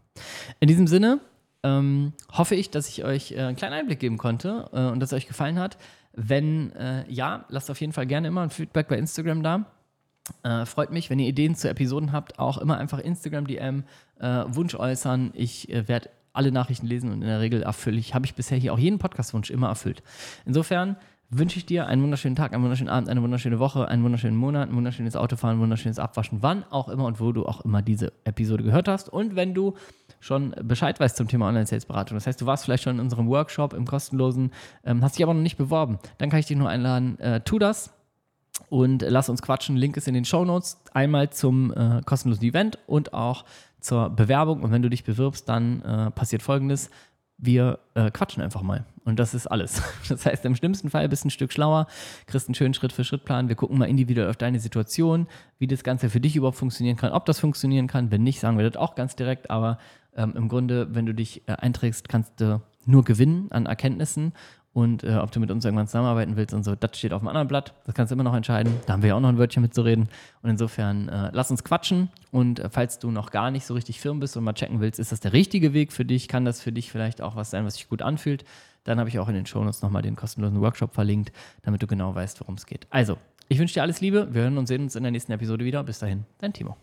S1: In diesem Sinne ähm, hoffe ich, dass ich euch äh, einen kleinen Einblick geben konnte äh, und dass es euch gefallen hat. Wenn äh, ja, lasst auf jeden Fall gerne immer ein Feedback bei Instagram da. Äh, freut mich, wenn ihr Ideen zu Episoden habt, auch immer einfach Instagram-DM, äh, Wunsch äußern. Ich äh, werde alle Nachrichten lesen und in der Regel erfülle ich, habe ich bisher hier auch jeden Podcast-Wunsch immer erfüllt. Insofern wünsche ich dir einen wunderschönen Tag, einen wunderschönen Abend, eine wunderschöne Woche, einen wunderschönen Monat, ein wunderschönes Autofahren, ein wunderschönes Abwaschen, wann auch immer und wo du auch immer diese Episode gehört hast. Und wenn du schon Bescheid weißt zum Thema Online-Sales-Beratung, das heißt, du warst vielleicht schon in unserem Workshop im kostenlosen, ähm, hast dich aber noch nicht beworben, dann kann ich dich nur einladen, äh, tu das und lass uns quatschen. Link ist in den Show Notes. Einmal zum äh, kostenlosen Event und auch zur Bewerbung. Und wenn du dich bewirbst, dann äh, passiert folgendes wir äh, quatschen einfach mal. Und das ist alles. Das heißt, im schlimmsten Fall bist du ein Stück schlauer, kriegst einen schönen Schritt-für-Schritt-Plan. Wir gucken mal individuell auf deine Situation, wie das Ganze für dich überhaupt funktionieren kann, ob das funktionieren kann. Wenn nicht, sagen wir das auch ganz direkt. Aber ähm, im Grunde, wenn du dich äh, einträgst, kannst du nur gewinnen an Erkenntnissen und äh, ob du mit uns irgendwann zusammenarbeiten willst und so, das steht auf dem anderen Blatt. Das kannst du immer noch entscheiden. Da haben wir ja auch noch ein Wörtchen mitzureden. Und insofern, äh, lass uns quatschen. Und äh, falls du noch gar nicht so richtig firm bist und mal checken willst, ist das der richtige Weg für dich? Kann das für dich vielleicht auch was sein, was sich gut anfühlt? Dann habe ich auch in den Shownotes nochmal den kostenlosen Workshop verlinkt, damit du genau weißt, worum es geht. Also, ich wünsche dir alles Liebe. Wir hören und sehen uns in der nächsten Episode wieder. Bis dahin, dein Timo.